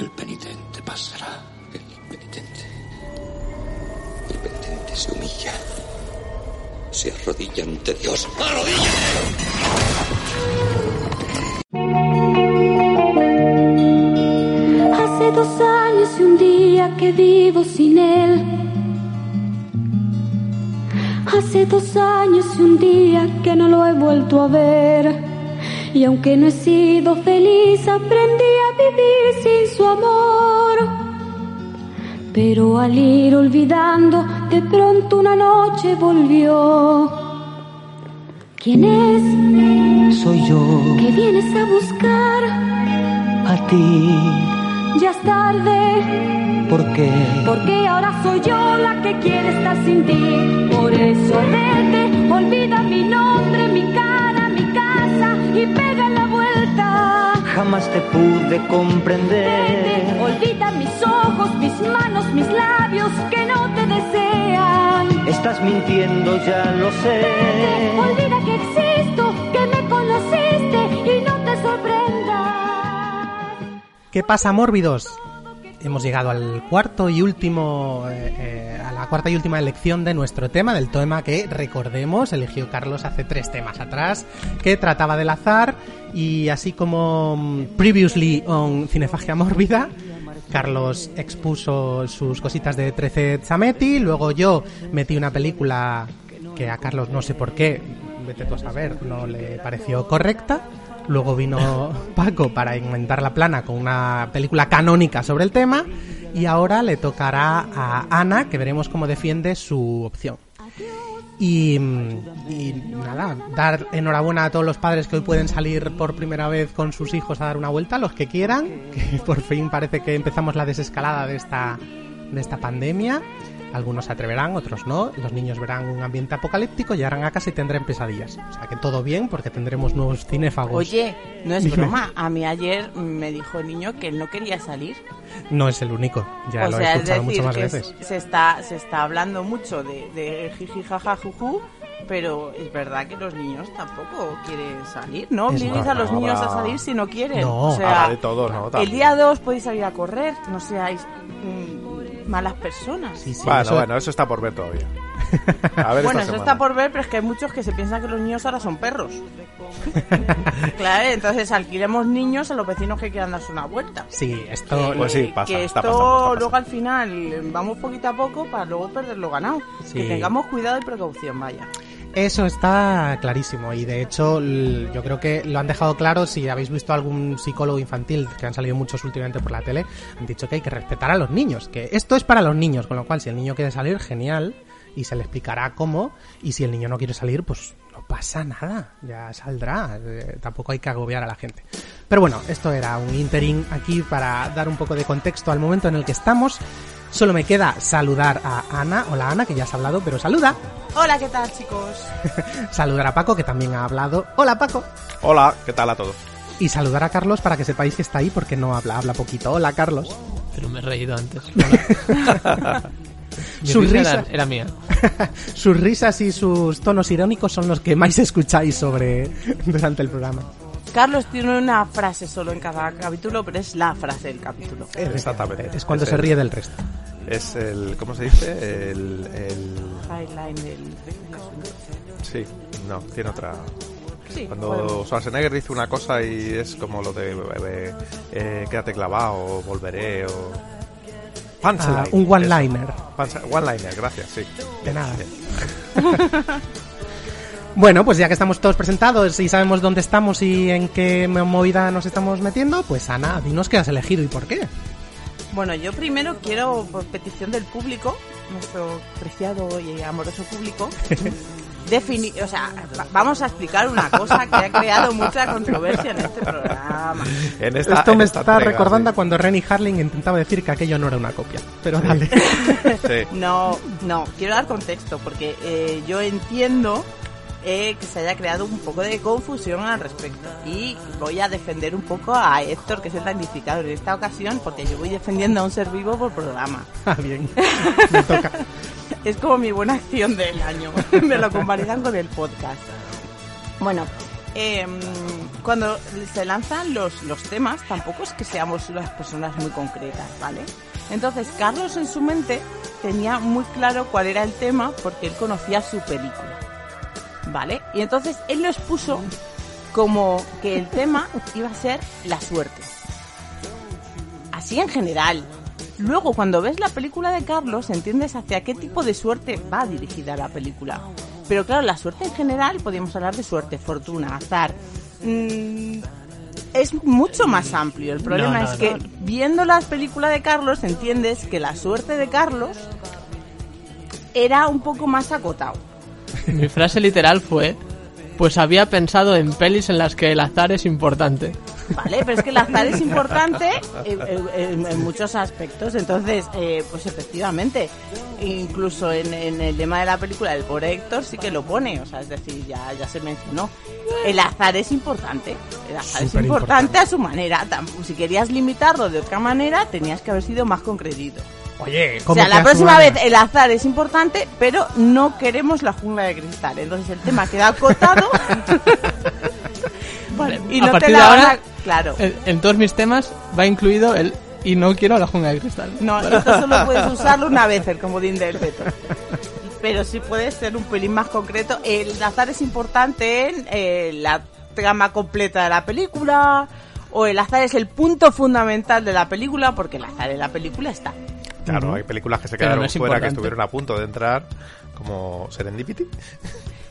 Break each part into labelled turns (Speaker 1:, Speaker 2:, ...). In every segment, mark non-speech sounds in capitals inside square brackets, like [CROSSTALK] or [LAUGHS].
Speaker 1: El penitente pasará. El penitente. El penitente se humilla. Se arrodilla ante Dios.
Speaker 2: Hace dos años y un día que vivo sin él. Hace dos años y un día que no lo he vuelto a ver. Y aunque no he sido feliz, aprendí a vivir sin su amor. Pero al ir olvidando, de pronto una noche volvió. ¿Quién es?
Speaker 3: Soy yo,
Speaker 2: ¿Qué vienes a buscar?
Speaker 3: a ti,
Speaker 2: Ya es tarde.
Speaker 3: ¿por qué?
Speaker 2: Porque ahora soy yo la que quiere estar sin ti. Por eso vete, olvida mi nombre, mi cara, y pega la vuelta.
Speaker 3: Jamás te pude
Speaker 2: Vete,
Speaker 3: comprender.
Speaker 2: olvida mis ojos, mis manos, mis labios que no te desean.
Speaker 3: Estás mintiendo, ya lo sé.
Speaker 2: Vete, olvida que existo, que me conociste y no te sorprendas.
Speaker 4: ¿Qué pasa, mórbidos? Hemos llegado al cuarto y último, eh, eh, a la cuarta y última elección de nuestro tema, del tema que, recordemos, eligió Carlos hace tres temas atrás, que trataba del azar y así como mm, previously on Cinefagia Mórbida, Carlos expuso sus cositas de 13 Zametti, luego yo metí una película que a Carlos no sé por qué, vete tú a saber, no le pareció correcta. Luego vino Paco para inventar la plana con una película canónica sobre el tema. Y ahora le tocará a Ana, que veremos cómo defiende su opción. Y, nada, dar enhorabuena a todos los padres que hoy pueden salir por primera vez con sus hijos a dar una vuelta, los que quieran, que por fin parece que empezamos la desescalada de esta, de esta pandemia. Algunos se atreverán, otros no. Los niños verán un ambiente apocalíptico, llegarán a casa y tendrán pesadillas. O sea que todo bien porque tendremos nuevos cinéfagos.
Speaker 5: Oye, no es
Speaker 4: Dime.
Speaker 5: broma. A mí ayer me dijo el niño que él no quería salir.
Speaker 4: No es el único, ya
Speaker 5: o
Speaker 4: lo
Speaker 5: sea,
Speaker 4: he
Speaker 5: es
Speaker 4: escuchado
Speaker 5: decir,
Speaker 4: muchas más
Speaker 5: que
Speaker 4: veces.
Speaker 5: se está, se está hablando mucho de, de jiji jaja juju, pero es verdad que los niños tampoco quieren salir. No obliguéis a los niños a salir si no quieren.
Speaker 4: No.
Speaker 5: o sea,
Speaker 6: Habrá de todos, ¿no?
Speaker 5: el día 2 podéis salir a correr, no seáis mm, malas personas.
Speaker 4: Sí, sí,
Speaker 6: bueno,
Speaker 4: eso-
Speaker 6: bueno, eso está por ver todavía. A ver [LAUGHS]
Speaker 5: Bueno, eso
Speaker 6: semana.
Speaker 5: está por ver, pero es que hay muchos que se piensan que los niños ahora son perros. [LAUGHS] claro, entonces alquilemos niños a los vecinos que quieran darse una vuelta.
Speaker 4: Sí, esto...
Speaker 6: Pues sí, pasa,
Speaker 5: que
Speaker 6: está
Speaker 5: esto
Speaker 6: pasando, está
Speaker 5: luego al final vamos poquito a poco para luego perder lo ganado.
Speaker 4: Sí.
Speaker 5: Que tengamos cuidado y precaución, vaya.
Speaker 4: Eso está clarísimo y de hecho yo creo que lo han dejado claro si habéis visto algún psicólogo infantil que han salido muchos últimamente por la tele, han dicho que hay que respetar a los niños, que esto es para los niños, con lo cual si el niño quiere salir, genial, y se le explicará cómo, y si el niño no quiere salir, pues no pasa nada, ya saldrá, eh, tampoco hay que agobiar a la gente. Pero bueno, esto era un interín aquí para dar un poco de contexto al momento en el que estamos. Solo me queda saludar a Ana. Hola Ana, que ya has hablado, pero saluda.
Speaker 5: Hola, ¿qué tal, chicos? [LAUGHS]
Speaker 4: Saludar a Paco, que también ha hablado. Hola Paco.
Speaker 6: Hola, ¿qué tal a todos?
Speaker 4: Y saludar a Carlos para que sepáis que está ahí porque no habla, habla poquito. Hola Carlos.
Speaker 7: Pero me he reído antes. [LAUGHS]
Speaker 4: Sus
Speaker 7: risa
Speaker 4: risas,
Speaker 7: era, era mía. [LAUGHS]
Speaker 4: sus risas y sus tonos irónicos son los que más escucháis sobre durante el programa.
Speaker 5: Carlos tiene una frase solo en cada capítulo, pero es la frase del capítulo.
Speaker 6: Exactamente.
Speaker 4: Es cuando
Speaker 6: Es
Speaker 4: se
Speaker 6: el-
Speaker 4: rie del resto.
Speaker 6: Es el... ¿Cómo se dice? El... el
Speaker 5: Highline del
Speaker 6: sí, no, tiene otra...
Speaker 5: Sí,
Speaker 6: Cuando
Speaker 5: bueno.
Speaker 6: Schwarzenegger dice una cosa y es como lo de eh, eh, quédate clavado o volveré o... Punchline,
Speaker 4: Ah, un one-liner.
Speaker 6: One-liner, gracias, sí.
Speaker 4: De nada. [LAUGHS] Bueno, pues ya que estamos todos presentados y sabemos dónde estamos y en qué movida nos estamos metiendo, pues Ana, dinos qué has elegido y por qué.
Speaker 5: Bueno, yo primero quiero, por petición del público, nuestro preciado y amoroso público, [LAUGHS] definir, o sea, va- vamos a explicar una cosa que ha creado mucha controversia en este programa.
Speaker 6: En esta-
Speaker 4: Esto
Speaker 6: en
Speaker 4: me
Speaker 6: esta
Speaker 4: está
Speaker 6: entrega,
Speaker 4: recordando a
Speaker 6: sí.
Speaker 4: cuando Rennie Harling intentaba decir que aquello no era una copia. Pero dale. [LAUGHS]
Speaker 6: Sí.
Speaker 5: No, no, quiero dar contexto porque eh, yo entiendo eh, que se haya creado un poco de confusión al respecto y voy a defender un poco a Héctor, que es el damnificado en esta ocasión, porque yo voy defendiendo a un ser vivo por programa. [LAUGHS]
Speaker 4: Ah, bien. [LAUGHS] Me toca.
Speaker 5: Es como mi buena acción del año. [LAUGHS] Me lo convalidan con el podcast. Bueno, em, cuando se lanzan los, los temas, tampoco es que seamos unas personas muy concretas, ¿vale? Entonces, Carlos en su mente tenía muy claro cuál era el tema porque él conocía su película, ¿vale? Y entonces él lo expuso como que el tema iba a ser la suerte. Así en general. Luego, cuando ves la película de Carlos, entiendes hacia qué tipo de suerte va dirigida la película. Pero claro, la suerte en general, podríamos hablar de suerte, fortuna, azar. Mm, es mucho más amplio. El problema
Speaker 4: No, no,
Speaker 5: es que
Speaker 4: no.
Speaker 5: viendo las películas de Carlos, entiendes que la suerte de Carlos era un poco más acotado.
Speaker 7: Mi frase literal fue, pues había pensado en pelis en las que el azar es importante.
Speaker 5: Vale, pero es que el azar es importante en, muchos aspectos. Entonces, eh, pues efectivamente, incluso en, el tema de la película del pobre Héctor sí que lo pone. O sea, es decir, ya, ya se mencionó. El azar es importante. El azar es
Speaker 4: Superimportante.
Speaker 5: importante a su manera. Si querías limitarlo de otra manera, tenías que haber sido más concretito.
Speaker 4: Oye,
Speaker 5: O
Speaker 4: ¿cómo
Speaker 5: sea, la
Speaker 4: a
Speaker 5: próxima vez el azar es importante, pero no queremos la jungla de cristal. Entonces el tema queda acotado. [LAUGHS]
Speaker 7: Vale,
Speaker 5: y
Speaker 7: a
Speaker 5: no
Speaker 7: partir
Speaker 5: te
Speaker 7: de
Speaker 5: la van
Speaker 7: ahora,
Speaker 5: a- Claro.
Speaker 7: en, en todos mis temas va incluido el y no quiero la jungla de cristal.
Speaker 5: No, esto solo [LAUGHS] puedes usarlo una vez, el comodín del veto. Pero sí puedes ser un pelín más concreto. El azar es importante en eh, la trama completa de la película, o el azar es el punto fundamental de la película, porque el azar en la película está.
Speaker 6: Claro, hay películas que se quedaron
Speaker 7: no
Speaker 6: fuera, que estuvieron a punto de entrar, como Serendipity.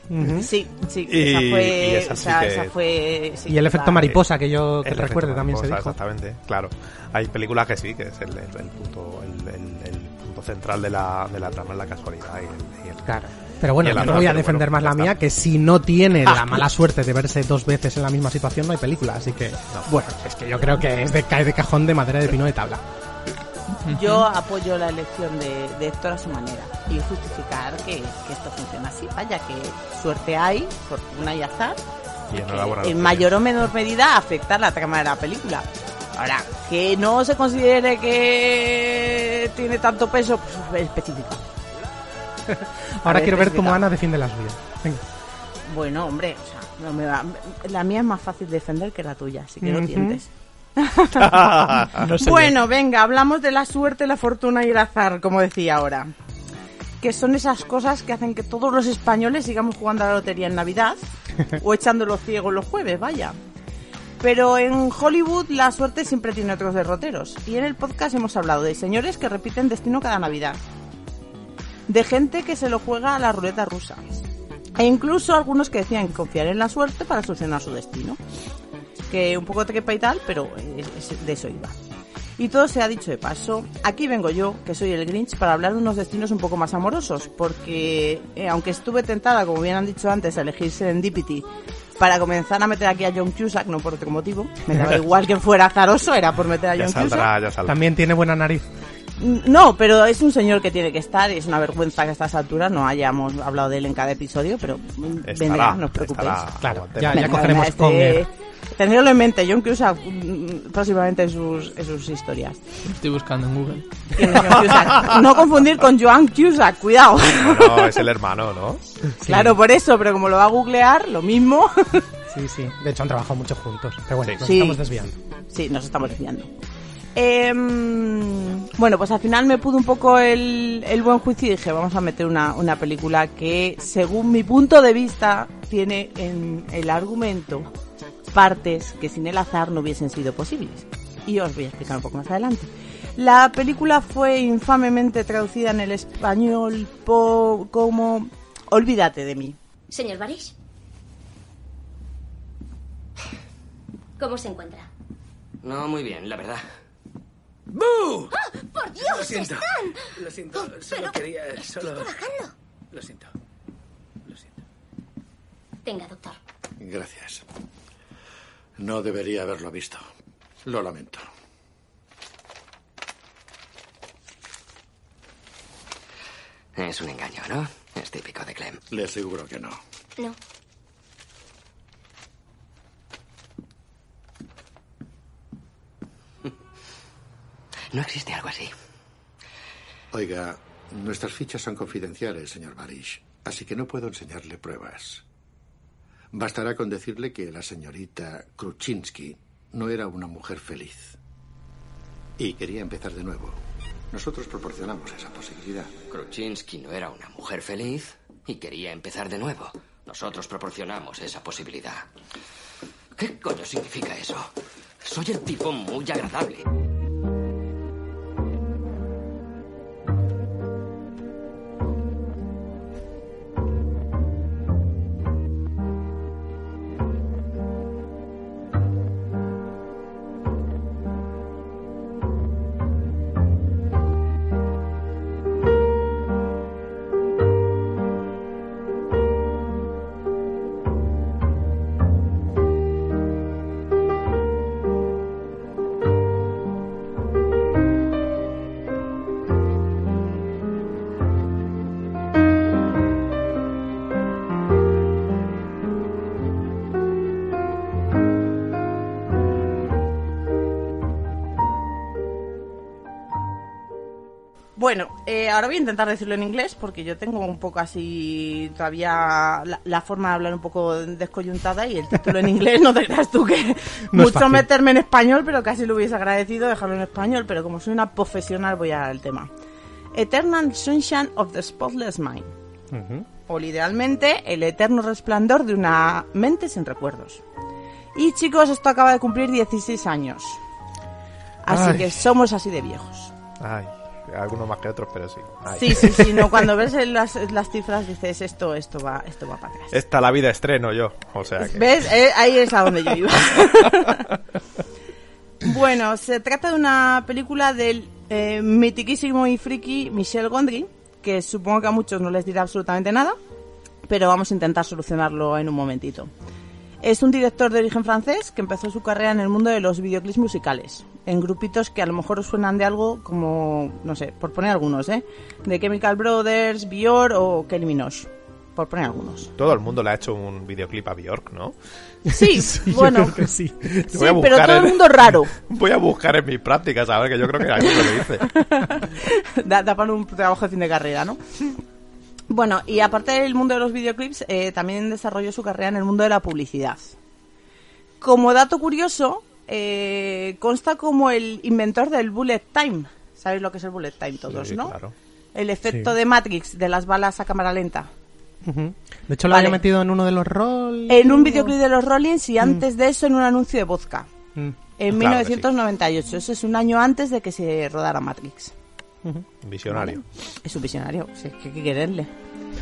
Speaker 4: Ujú.
Speaker 5: Sí, sí,
Speaker 6: Y-
Speaker 5: esa fue.
Speaker 6: y esa
Speaker 5: o
Speaker 6: sí
Speaker 5: sea,
Speaker 6: que-
Speaker 5: esa fue sí,
Speaker 4: Y el efecto mariposa, que yo que recuerde también se dijo.
Speaker 6: Exactamente, claro. Hay películas que sí, que es el, el- el punto el, el- el punto central de la, de la trama, es la casualidad. Y el, y el-
Speaker 4: Claro. Pero bueno,
Speaker 6: Y el
Speaker 4: yo no voy a defender
Speaker 6: bueno,
Speaker 4: más la mía, que si no tiene la mala suerte de verse dos veces en la misma situación, no hay película. Así que, bueno, es que yo creo que es de cae de cajón de madera de pino de tabla.
Speaker 5: Yo apoyo la elección de, de Héctor a su manera y justificar que, que esto funciona así. Vaya, que suerte hay, fortuna y azar,
Speaker 6: y
Speaker 5: que en mayor o menor medida afecta la trama de la película. Ahora, que no se considere que tiene tanto peso, pues específico. [LAUGHS]
Speaker 4: Ahora quiero ver cómo. Ana defiende las suyas. Venga.
Speaker 5: Bueno, hombre, o sea, no me va- la mía es más fácil de defender que la tuya, así que no
Speaker 4: Ujú.
Speaker 5: tientes. [LAUGHS]
Speaker 7: No sé
Speaker 5: Bueno, venga, hablamos de la suerte, la fortuna y el azar, como decía ahora. Que son esas cosas que hacen que todos los españoles sigamos jugando a la lotería en Navidad [LAUGHS] o echándolo ciego los jueves, vaya. Pero en Hollywood la suerte siempre tiene otros derroteros. Y en el podcast hemos hablado de señores que repiten destino cada Navidad. De gente que se lo juega a la ruleta rusa. E incluso algunos que decían confiar en la suerte para solucionar su destino que un poco trepa y tal, pero de eso iba. Y todo se ha dicho de paso. Aquí vengo yo, que soy el Grinch, para hablar de unos destinos un poco más amorosos, porque eh, aunque estuve tentada, como bien han dicho antes, a elegir Serendipity para comenzar a meter aquí a John Cusack, no por otro motivo, me daba [LAUGHS] igual que fuera azaroso, era por meter a
Speaker 6: Ya
Speaker 5: John Cusack.
Speaker 6: saldrá, ya saldrá.
Speaker 4: También tiene buena nariz.
Speaker 5: No, pero es un señor que tiene que estar, y es una vergüenza que a estas alturas no hayamos hablado de él en cada episodio, pero mm,
Speaker 6: Estará,
Speaker 5: vendrá, no os preocupéis.
Speaker 6: estará,
Speaker 4: Claro, ya-
Speaker 5: Venga,
Speaker 4: cogeremos con él.
Speaker 5: Tenerlo en mente, John Cusack mm, próximamente en sus, en sus historias.
Speaker 7: Estoy buscando en Google.
Speaker 5: No confundir con Joan Cusack, cuidado.
Speaker 6: No, no, es el hermano, ¿no?
Speaker 5: Claro, por eso, pero como lo va a googlear, lo mismo.
Speaker 4: Sí, sí. De hecho, han trabajado mucho juntos. Pero bueno, nos
Speaker 5: Sí.
Speaker 4: estamos desviando.
Speaker 5: Sí, nos estamos desviando. Em, bueno, pues al final me pudo un poco el, el buen juicio y dije, vamos a meter una, una película que, según mi punto de vista, tiene en el argumento partes que sin el azar no hubiesen sido posibles. Y os voy a explicar un poco más adelante. La película fue infamemente traducida en el español po- como Olvídate de mí.
Speaker 8: Señor Barish. ¿Cómo se encuentra?
Speaker 1: No, muy bien, la verdad.
Speaker 8: ¡Por Dios!
Speaker 9: Lo siento.
Speaker 8: ¡Están!
Speaker 9: Lo siento.
Speaker 8: Oh,
Speaker 9: Solo
Speaker 8: pero-
Speaker 9: quería. Solo.
Speaker 8: trabajando.
Speaker 9: Lo siento. Lo siento.
Speaker 8: Venga, doctor.
Speaker 10: Gracias. No debería haberlo visto. Lo lamento.
Speaker 1: Es un engaño, ¿no? Es típico de Clem.
Speaker 10: Le aseguro que no.
Speaker 8: No. [LAUGHS]
Speaker 1: No existe algo así.
Speaker 10: Oiga, nuestras fichas son confidenciales, señor Barish, así que no puedo enseñarle pruebas. Bastará con decirle que la señorita Kruczynski no era una mujer feliz. Y quería empezar de nuevo. Nosotros proporcionamos esa posibilidad.
Speaker 1: Kruczynski no era una mujer feliz y quería empezar de nuevo. Nosotros proporcionamos esa posibilidad. ¿Qué coño significa eso? Soy el tipo muy agradable.
Speaker 5: Ahora voy a intentar decirlo en inglés porque yo tengo un poco así todavía la, la forma de hablar un poco descoyuntada y el título en inglés no te creas tú que [LAUGHS]
Speaker 4: No
Speaker 5: mucho
Speaker 4: fácil.
Speaker 5: meterme en español, pero casi lo hubiese agradecido dejarlo en español, pero como soy una profesional voy al tema. Eternal Sunshine of the Spotless Mind.
Speaker 4: Ujú.
Speaker 5: o literalmente el eterno resplandor de una mente sin recuerdos. Y chicos, esto acaba de cumplir 16 años. Así
Speaker 6: Ay.
Speaker 5: que somos así de viejos.
Speaker 6: Ay, algunos más que otros, pero sí. Ay.
Speaker 5: Sí, sí, sí, no, cuando ves las, las cifras dices esto, esto va, esto va para atrás.
Speaker 6: Esta la vida estreno yo, o sea que...
Speaker 5: ¿Ves? Eh, ahí es a donde yo iba. [LAUGHS] bueno, se trata de una película del eh, mitiquísimo y friki Michel Gondry, que supongo que a muchos no les dirá absolutamente nada, pero vamos a intentar solucionarlo en un momentito. Es un director de origen francés que empezó su carrera en el mundo de los videoclips musicales, en grupitos que a lo mejor suenan de algo como, no sé, por poner algunos, ¿eh? De Chemical Brothers, Bior o Kelly Minogue, por poner algunos.
Speaker 6: Todo el mundo le ha hecho un videoclip a Bjork, ¿no? [LAUGHS]
Speaker 5: Sí,
Speaker 4: Yo
Speaker 5: bueno,
Speaker 4: creo que sí.
Speaker 5: sí,
Speaker 6: Voy a
Speaker 5: pero todo el mundo raro. [LAUGHS]
Speaker 6: Voy a buscar en mis prácticas, a ver, que yo creo que ahí lo hice. [LAUGHS]
Speaker 5: da, da para un trabajo de fin de carrera, ¿no? Bueno, y aparte del mundo de los videoclips, eh, también desarrolló su carrera en el mundo de la publicidad. Como dato curioso, eh, consta como el inventor del bullet time. ¿Sabéis lo que es el bullet time todos,
Speaker 6: Sí,
Speaker 5: no?
Speaker 6: claro.
Speaker 5: El efecto
Speaker 4: Sí.
Speaker 5: de Matrix de las balas a cámara lenta.
Speaker 4: De hecho, lo
Speaker 5: Vale.
Speaker 4: había metido en uno de los roles.
Speaker 5: En un videoclip de los Rollins y antes de eso en un anuncio de vodka.
Speaker 4: Mm.
Speaker 5: En
Speaker 6: Claro que
Speaker 5: 1998. Eso es un año antes de que se rodara Matrix.
Speaker 6: Visionario.
Speaker 5: Es un visionario, sí, que hay que quererle.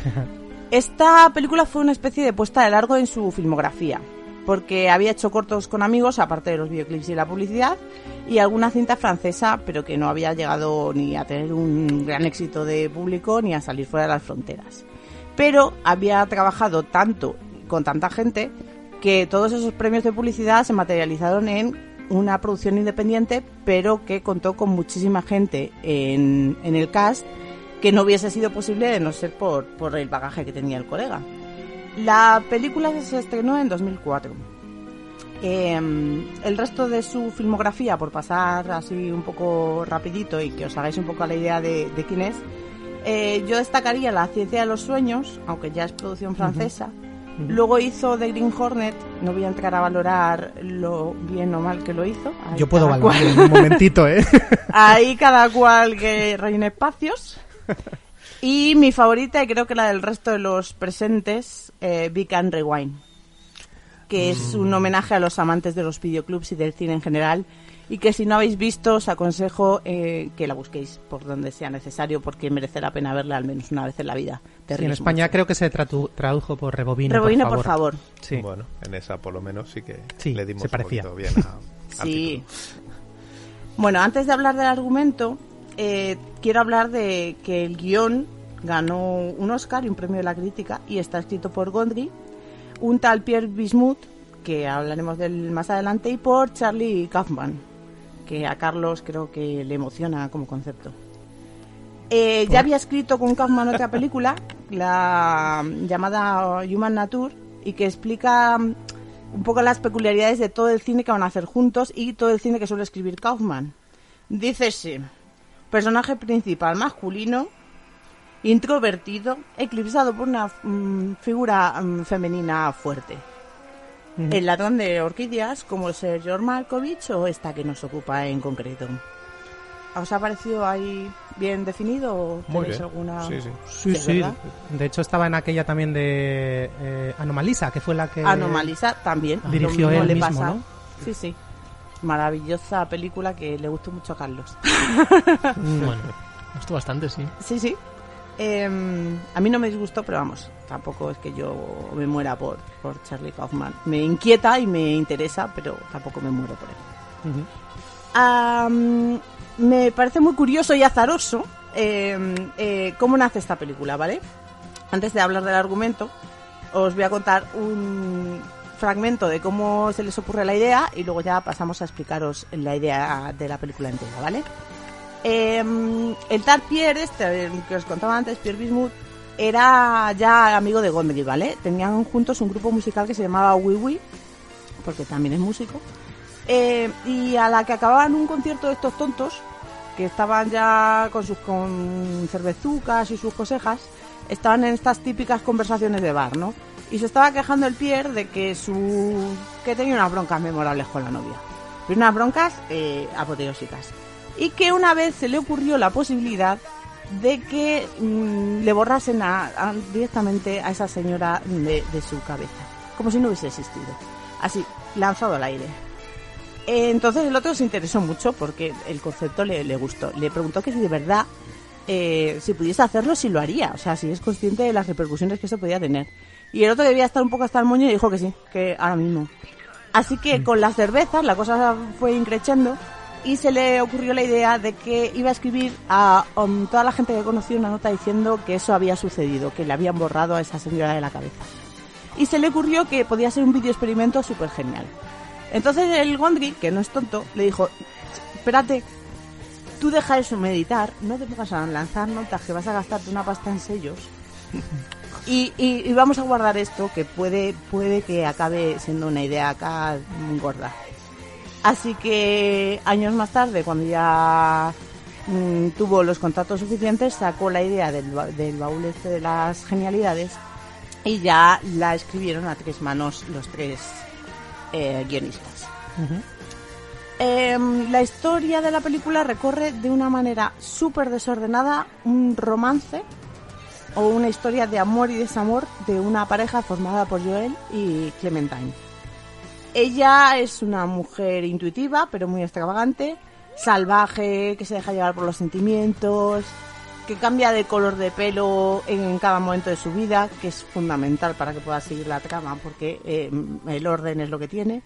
Speaker 5: [LAUGHS] Esta película fue una especie de puesta de largo en su filmografía, porque había hecho cortos con amigos, aparte de los videoclips y la publicidad, y alguna cinta francesa, pero que no había llegado ni a tener un gran éxito de público ni a salir fuera de las fronteras. Pero había trabajado tanto con tanta gente que todos esos premios de publicidad se materializaron en una producción independiente, pero que contó con muchísima gente en, el cast que no hubiese sido posible de no ser por, por el bagaje que tenía el colega. La película se estrenó en 2004. Eh, el resto de su filmografía, por pasar así un poco rapidito y que os hagáis un poco la idea de, de quién es, eh, yo destacaría La ciencia de los sueños, aunque ya es producción francesa. Luego hizo The Green Hornet, no voy a entrar a valorar lo bien o mal que lo hizo. Ahí
Speaker 4: Yo puedo valorar
Speaker 5: cual-
Speaker 4: un momentito, ¿eh? [LAUGHS]
Speaker 5: Ahí cada cual que rellene espacios. [LAUGHS] Y mi favorita, y creo que la del resto de los presentes, eh, Big and Rewind. Que es un homenaje a los amantes de los videoclubs y del cine en general. Y que si no habéis visto, os aconsejo eh, que la busquéis por donde sea necesario, porque merece la pena verla al menos una vez en la vida. Te
Speaker 4: Sí, en España
Speaker 5: mucho.
Speaker 4: creo que se tradujo por Rebobine,
Speaker 5: Rebobine,
Speaker 4: por
Speaker 5: por
Speaker 4: favor. Sí.
Speaker 6: Bueno, en esa por lo menos sí que
Speaker 4: Sí,
Speaker 6: le dimos
Speaker 4: se parecía.
Speaker 6: un poquito bien a, [LAUGHS]
Speaker 5: Sí.
Speaker 6: título.
Speaker 5: Bueno, antes de hablar del argumento, eh, quiero hablar de que el guion ganó un Oscar y un premio de la crítica y está escrito por Gondry, un tal Pierre Bismuth, que hablaremos del más adelante, y por Charlie Kaufman, que a Carlos creo que le emociona como concepto. Eh, ya había escrito con Kaufman otra película, [LAUGHS] la llamada Human Nature, y que explica mm, un poco las peculiaridades de todo el cine que van a hacer juntos y todo el cine que suele escribir Kaufman. Dice sí, personaje principal masculino, introvertido, eclipsado por una mm, figura mm, femenina fuerte. El ladrón de orquídeas, como ser George Malkovich o esta que nos ocupa en concreto. ¿Os ha parecido ahí bien definido o
Speaker 6: Muy
Speaker 5: tenéis
Speaker 6: bien.
Speaker 5: alguna...?
Speaker 6: Sí, sí.
Speaker 4: De hecho, estaba en aquella también de eh, Anomalisa, que fue la que.
Speaker 5: Anomalisa también.
Speaker 4: dirigió
Speaker 5: mismo
Speaker 4: él
Speaker 5: le
Speaker 4: mismo,
Speaker 5: pasa.
Speaker 4: ¿no?
Speaker 5: Sí, sí. Maravillosa película que le gustó mucho a Carlos.
Speaker 4: Mm, Bueno,
Speaker 7: Me gustó bastante, sí.
Speaker 5: Sí, sí. Em, a mí no me disgustó, pero vamos, tampoco es que yo me muera por, por Charlie Kaufman. Me inquieta y me interesa, pero tampoco me muero por él. me parece muy curioso y azaroso em, eh, cómo nace esta película, ¿vale? Antes de hablar del argumento, os voy a contar un fragmento de cómo se les ocurre la idea y luego ya pasamos a explicaros la idea de la película entera, ¿vale? Em, el tal Pierre, este el que os contaba antes, Pierre Bismuth, era ya amigo de Gondry, ¿vale? Tenían juntos un grupo musical que se llamaba Wee, porque también es músico. Eh, y a la que acababan un concierto de estos tontos, que estaban ya con sus con cervezucas y sus cosejas, estaban en estas típicas conversaciones de bar, ¿no? Y se estaba quejando el Pierre de que su que tenía unas broncas memorables con la novia. Unas broncas eh, apoteósicas. Y que una vez se le ocurrió la posibilidad de que mm, le borrasen a- a- directamente a esa señora de, de su cabeza. Como si no hubiese existido. Así, lanzado al aire. Eh, Entonces el otro se interesó mucho porque el concepto le, le gustó. Le preguntó que si de verdad, eh, si pudiese hacerlo, si lo haría. O sea, si es consciente de las repercusiones que eso podía tener. Y el otro debía estar un poco hasta el moño y dijo que sí, que ahora mismo. Así que con las cervezas la cosa fue increchando y se le ocurrió la idea de que iba a escribir a um, toda la gente que conocía una nota diciendo que eso había sucedido, que le habían borrado a esa señora de la cabeza. Y se le ocurrió que podía ser un video experimento súper genial. Entonces el Gondry, que no es tonto, le dijo, espérate, tú deja eso meditar, no te pongas a lanzar notas que vas a gastarte una pasta en sellos. [LAUGHS] Y, y- y vamos a guardar esto que puede, puede que acabe siendo una idea acá muy gorda. Así que años más tarde, cuando ya mm, tuvo los contactos suficientes, sacó la idea del, del baúl este de las genialidades y ya la escribieron a tres manos los tres eh, guionistas. Em, la historia de la película recorre de una manera súper desordenada un romance o una historia de amor y desamor de una pareja formada por Joel y Clementine. Ella es una mujer intuitiva, pero muy extravagante, salvaje, que se deja llevar por los sentimientos, que cambia de color de pelo en cada momento de su vida, que es fundamental para que pueda seguir la trama, porque eh, el orden es lo que tiene.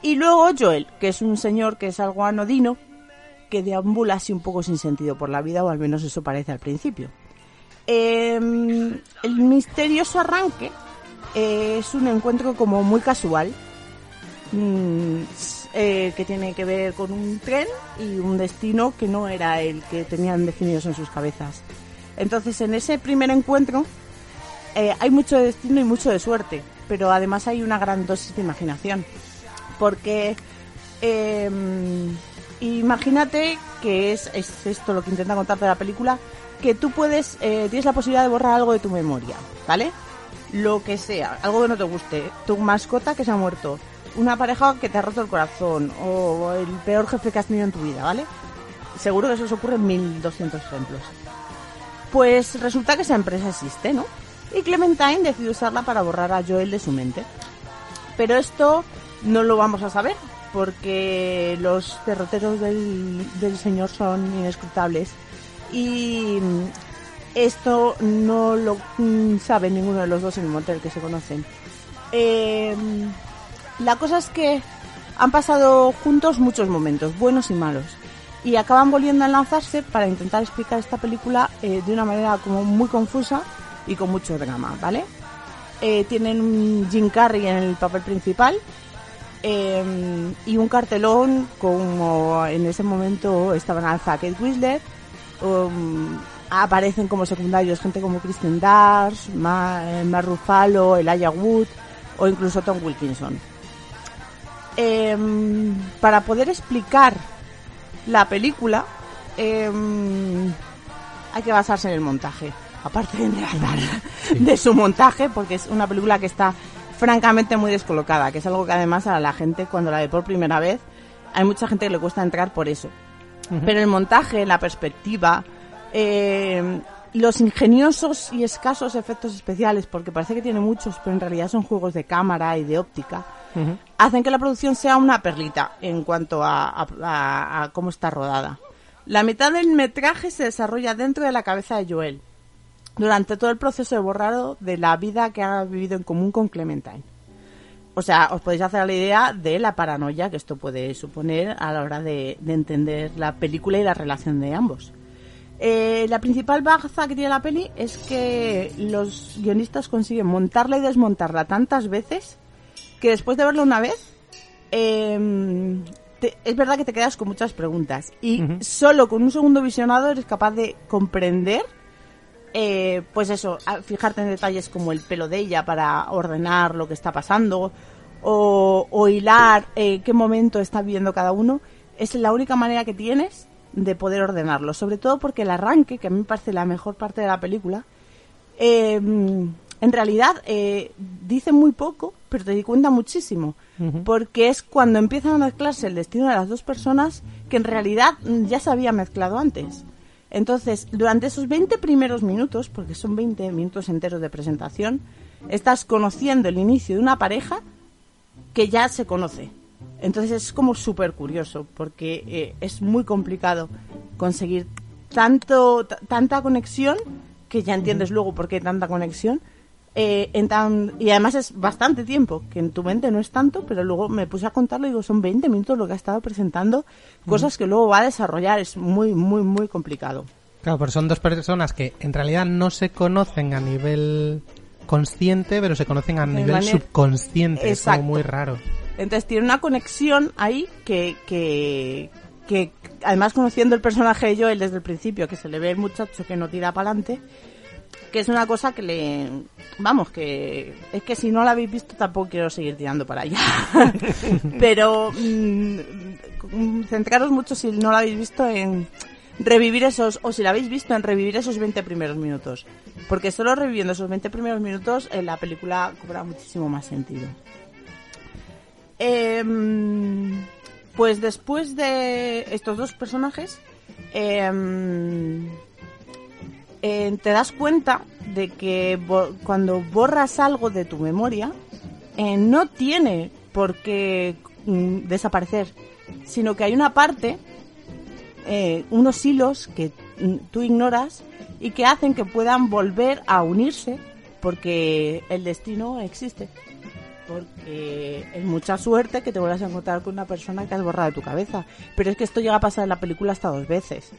Speaker 5: Y luego Joel, que es un señor que es algo anodino, que deambula así un poco sin sentido por la vida, o al menos eso parece al principio. Eh, el misterioso arranque eh, es un encuentro como muy casual, mm, eh, que tiene que ver con un tren y un destino que no era el que tenían definidos en sus cabezas. Entonces, en ese primer encuentro eh, hay mucho de destino y mucho de suerte, pero además hay una gran dosis de imaginación. Porque eh, imagínate que es, es esto lo que intenta contarte la película, que tú puedes, eh, tienes la posibilidad de borrar algo de tu memoria, ¿vale? Lo que sea, algo que no te guste, tu mascota que se ha muerto, una pareja que te ha roto el corazón o el peor jefe que has tenido en tu vida, ¿vale? Seguro que eso os ocurre en 1200 ejemplos. Pues resulta que esa empresa existe, ¿no? Y Clementine decide usarla para borrar a Joel de su mente. Pero esto no lo vamos a saber porque los derroteros del, del señor son inescrutables y esto no lo mm, sabe ninguno de los dos en el motel que se conocen. Eh, la cosa es que han pasado juntos muchos momentos, buenos y malos, y acaban volviendo a enlazarse para intentar explicar esta película eh, de una manera como muy confusa y con mucho drama, ¿vale? Eh, tienen Jim Carrey en el papel principal eh, y un cartelón como en ese momento estaban Alpha Kate Whistler, um, aparecen como secundarios gente como Kristen Dunst, Ma, eh, Ruffalo, Elijah Wood o incluso Tom Wilkinson. Em, para poder explicar la película em, hay que basarse en el montaje aparte de, de su montaje porque es una película que está francamente muy descolocada, que es algo que además a la gente cuando la ve por primera vez, hay mucha gente que le cuesta entrar por eso. Pero el montaje, la perspectiva, eh, los ingeniosos y escasos efectos especiales, porque parece que tiene muchos, pero en realidad son juegos de cámara y de óptica, hacen que la producción sea una perlita en cuanto a, a- a- a cómo está rodada. La mitad del metraje se desarrolla dentro de la cabeza de Joel, durante todo el proceso de borrado de la vida que ha vivido en común con Clementine. O sea, os podéis hacer la idea de la paranoia que esto puede suponer a la hora de, de entender la película y la relación de ambos. Eh, la principal baza que tiene la peli es que los guionistas consiguen montarla y desmontarla tantas veces que después de verla una vez, eh, te- es verdad que te quedas con muchas preguntas. Y solo con un segundo visionado eres capaz de comprender eh, pues eso, fijarte en detalles como el pelo de ella para ordenar lo que está pasando o, o hilar eh, qué momento está viviendo cada uno, es la única manera que tienes de poder ordenarlo. Sobre todo porque el arranque, que a mí me parece la mejor parte de la película, eh, en realidad eh, dice muy poco, pero te di cuenta muchísimo. Porque es cuando empiezan a mezclarse el destino de las dos personas que en realidad ya se había mezclado antes. Entonces, durante esos 20 primeros minutos, porque son 20 minutos enteros de presentación, estás conociendo el inicio de una pareja que ya se conoce. Entonces es como súper curioso, porque eh, es muy complicado conseguir tanto tanta conexión, que ya entiendes luego por qué tanta conexión, eh, en tan, y además es bastante tiempo, que en tu mente no es tanto, pero luego me puse a contarlo y digo, son 20 minutos lo que ha estado presentando, cosas que luego va a desarrollar, es muy, muy, muy complicado.
Speaker 4: Claro, pero son dos personas que en realidad no se conocen a nivel consciente, pero se conocen a nivel
Speaker 5: manera-
Speaker 4: subconsciente. Es
Speaker 5: Exacto.
Speaker 4: como muy raro.
Speaker 5: Entonces tiene una conexión ahí que, que, que además conociendo el personaje de Joel desde el principio, que se le ve el muchacho que no tira para adelante, que es una cosa que le... Vamos, que es que si no la habéis visto tampoco quiero seguir tirando para allá. [LAUGHS] Pero mm, mm, centraros mucho si no la habéis visto en revivir esos, o si la habéis visto en revivir esos 20 primeros minutos. Porque solo reviviendo esos 20 primeros minutos eh, la película cobra muchísimo más sentido. Em, pues después de estos dos personajes, em, eh, te das cuenta de que bo- cuando borras algo de tu memoria, eh, no tiene por qué mm, desaparecer, sino que hay una parte, eh, unos hilos que mm, tú ignoras y que hacen que puedan volver a unirse porque el destino existe. Porque es mucha suerte que te vuelvas a encontrar con una persona que has borrado de tu cabeza. Pero es que esto llega a pasar en la película hasta dos veces.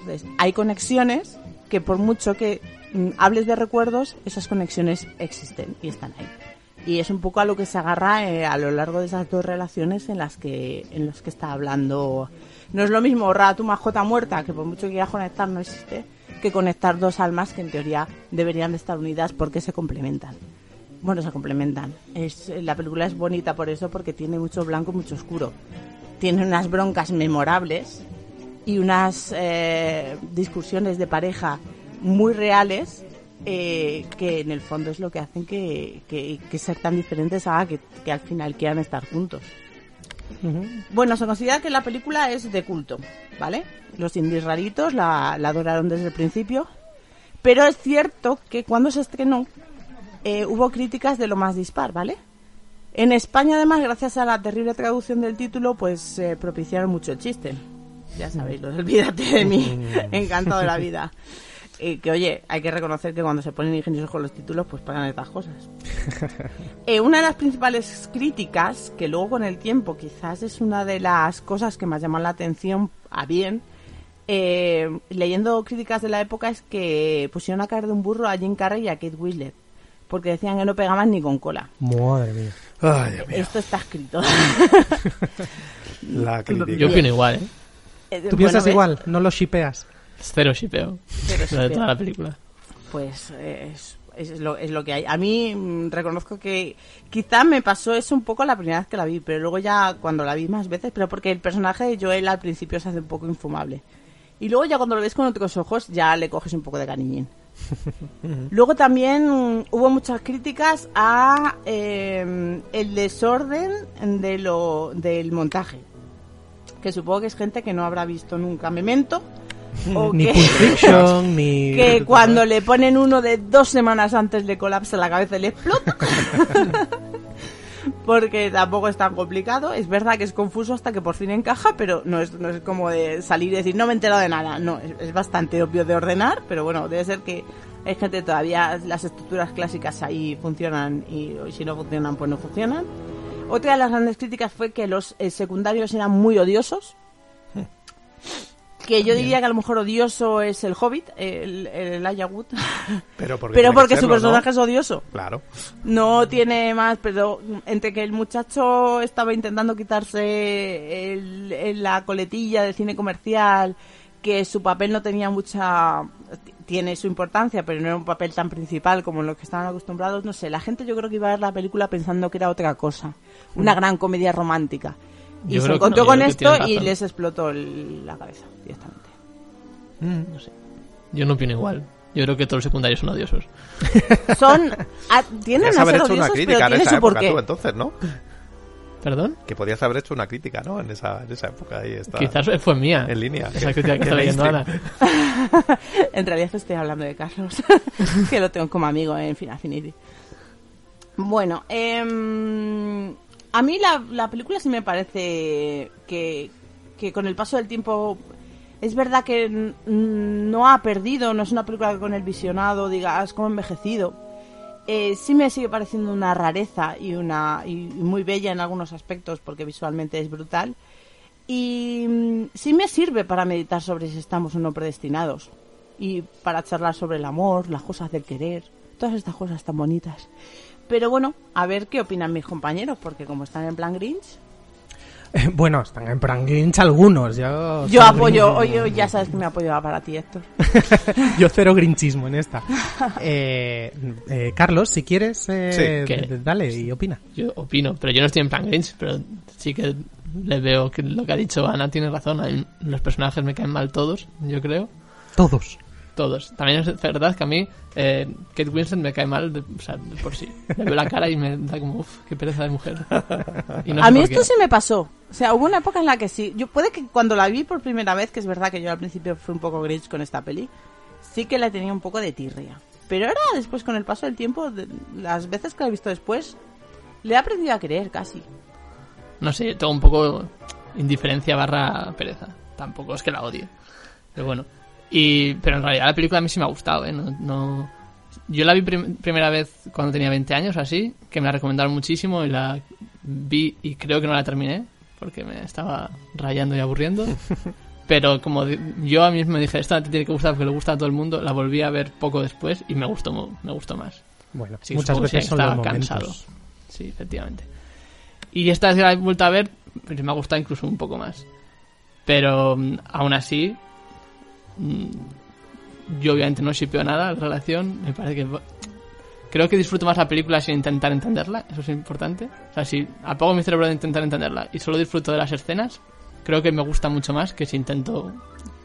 Speaker 5: Entonces, hay conexiones que por mucho que mm, hables de recuerdos, esas conexiones existen y están ahí. Y es un poco a lo que se agarra eh, a lo largo de esas dos relaciones en las que en las que está hablando. No es lo mismo borrar a tu mascota muerta, que por mucho que quieras conectar no existe, que conectar dos almas que en teoría deberían de estar unidas porque se complementan. Bueno, se complementan. Es, la película es bonita por eso, porque tiene mucho blanco y mucho oscuro. Tiene unas broncas memorables y unas eh, discusiones de pareja muy reales eh, que en el fondo es lo que hacen que, que, que ser tan diferentes haga que, que al final quieran estar juntos. Bueno, se considera que la película es de culto, ¿vale? Los indies raritos la, la adoraron desde el principio, pero es cierto que cuando se estrenó eh, hubo críticas de lo más dispar, ¿vale? En España, además, gracias a la terrible traducción del título, pues eh, propiciaron mucho el chiste. Ya sabéis, lo de olvídate de mí, [LAUGHS] encantado de la vida. Eh, que oye, hay que reconocer que cuando se ponen ingeniosos con los títulos, pues pagan estas cosas. [LAUGHS] Eh, una de las principales críticas, que luego con el tiempo quizás es una de las cosas que más llaman la atención a bien, eh, leyendo críticas de la época, es que pusieron a caer de un burro a Jim Carrey y a Kate Winslet, porque decían que no pegaban ni con cola.
Speaker 4: Madre mía.
Speaker 6: Ay, Dios mío.
Speaker 5: Esto está escrito. [LAUGHS]
Speaker 6: La crítica.
Speaker 7: Yo opino igual, ¿eh?
Speaker 5: Eh,
Speaker 4: ¿Tú
Speaker 5: bueno,
Speaker 4: piensas igual? ¿No lo shipeas?
Speaker 7: Cero shipeo.
Speaker 5: Cero [LAUGHS]
Speaker 7: Lo de toda la película.
Speaker 5: Pues eh, es, es lo, es lo que hay. A mí mm, reconozco que quizá me pasó eso un poco la primera vez que la vi, pero luego ya cuando la vi más veces, pero porque el personaje de Joel al principio se hace un poco infumable. Y luego ya cuando lo ves con otros ojos ya le coges un poco de cariñín. [LAUGHS] Luego también mm, hubo muchas críticas a eh, el desorden de lo, del montaje. Que supongo que es gente que no habrá visto nunca Memento. o
Speaker 4: Ni
Speaker 5: que- [LAUGHS]
Speaker 4: Fiction, ni...
Speaker 5: que cuando le ponen uno de dos semanas antes le colapsa la cabeza y le explota. [LAUGHS] Porque tampoco es tan complicado. Es verdad que es confuso hasta que por fin encaja, pero no es, no es como de salir y decir no me he enterado de nada. No, es, es bastante obvio de ordenar, pero bueno, debe ser que hay gente todavía, las estructuras clásicas ahí funcionan y si no funcionan, pues no funcionan. Otra de las grandes críticas fue que los eh, secundarios eran muy odiosos. Que yo diría que a lo mejor odioso es el Hobbit, el, el Wood. [LAUGHS]
Speaker 6: Pero porque,
Speaker 5: Pero su personaje es odioso.
Speaker 6: Claro.
Speaker 5: No tiene más, pero entre que el muchacho estaba intentando quitarse el- el- la coletilla del cine comercial, que su papel no tenía mucha... tiene su importancia, pero no era un papel tan principal como en lo que estaban acostumbrados, no sé, la gente yo creo que iba a ver la película pensando que era otra cosa, una gran comedia romántica. Y
Speaker 7: Yo
Speaker 5: se encontró
Speaker 7: no,
Speaker 5: con esto y les explotó el- la cabeza directamente.
Speaker 7: No sé. Yo no opino igual. Yo creo que todos los secundarios son odiosos.
Speaker 5: Son... [LAUGHS] a- tienen a
Speaker 6: haber
Speaker 5: ser
Speaker 6: hecho una
Speaker 5: odiosos,
Speaker 6: crítica
Speaker 5: pero
Speaker 6: en
Speaker 5: tiene
Speaker 6: esa
Speaker 5: su
Speaker 6: época
Speaker 5: porqué.
Speaker 6: tú, entonces, ¿no?
Speaker 7: ¿Perdón?
Speaker 6: Que podías haber hecho una crítica, ¿no? En esa, en esa época ahí está.
Speaker 7: Quizás fue mía.
Speaker 6: En línea.
Speaker 7: Esa crítica que
Speaker 6: ¿Qué [LAUGHS]
Speaker 7: está leyendo Ana. [LAUGHS]
Speaker 5: en realidad estoy hablando de Carlos, [LAUGHS] que lo tengo como amigo en Final Affinity. Bueno, em, a mí la, la película sí me parece que, que con el paso del tiempo es verdad que no ha perdido, no es una película que con el visionado digas como envejecido. Eh, sí me sigue pareciendo una rareza y una y muy bella en algunos aspectos porque visualmente es brutal. Y mm, sí me sirve para meditar sobre si estamos o no predestinados. Y para charlar sobre el amor, las cosas del querer, todas estas cosas tan bonitas. Pero bueno, a ver qué opinan mis compañeros, porque como están en plan Grinch, [LAUGHS]
Speaker 4: Bueno, están en plan Grinch algunos. Yo,
Speaker 5: yo apoyo, oye, ya sabes que me apoyo para ti, Héctor. [LAUGHS]
Speaker 4: Yo cero grinchismo en esta. [LAUGHS] Eh, eh, Carlos, si quieres, eh, dale y opina.
Speaker 7: Yo opino, pero yo no estoy en plan Grinch, pero sí que le veo que lo que ha dicho Ana tiene razón. Los personajes me caen mal todos, yo creo.
Speaker 4: Todos.
Speaker 7: Todos. También es verdad que a mí eh, Kate Winslet me cae mal de, o sea, de por sí. Le veo la cara y me da como, uff, qué pereza de mujer. Y no
Speaker 5: a mí esto
Speaker 7: qué.
Speaker 5: sí me pasó. O sea, hubo una época en la que sí. Yo puede que cuando la vi por primera vez, que es verdad que yo al principio fui un poco Grinch con esta peli, sí que la tenía un poco de tirria. Pero ahora, después, con el paso del tiempo, de- las veces que la he visto después, le he aprendido a querer casi.
Speaker 7: No sé, tengo un poco indiferencia barra pereza. Tampoco es que la odie. Pero bueno. Y, pero en realidad la película a mí sí me ha gustado, ¿eh? No, no- Yo la vi prim- primera vez cuando tenía 20 años, así, que me la recomendaron muchísimo y la vi y creo que no la terminé porque me estaba rayando y aburriendo. [LAUGHS] Pero como yo a mí me dije, esta te tiene que gustar porque le gusta a todo el mundo, la volví a ver poco después y me gustó, me gustó más.
Speaker 4: Bueno,
Speaker 7: Así
Speaker 4: muchas veces son los momentos.
Speaker 7: cansado. Sí, efectivamente. Y esta vez que la he vuelto a ver, me ha gustado incluso un poco más. Pero mm, aún así, yo obviamente no shipeo nada la relación. Me parece que. Creo que disfruto más la película sin intentar entenderla, eso es importante. O sea, si apago mi cerebro de intentar entenderla y solo disfruto de las escenas, creo que me gusta mucho más que si intento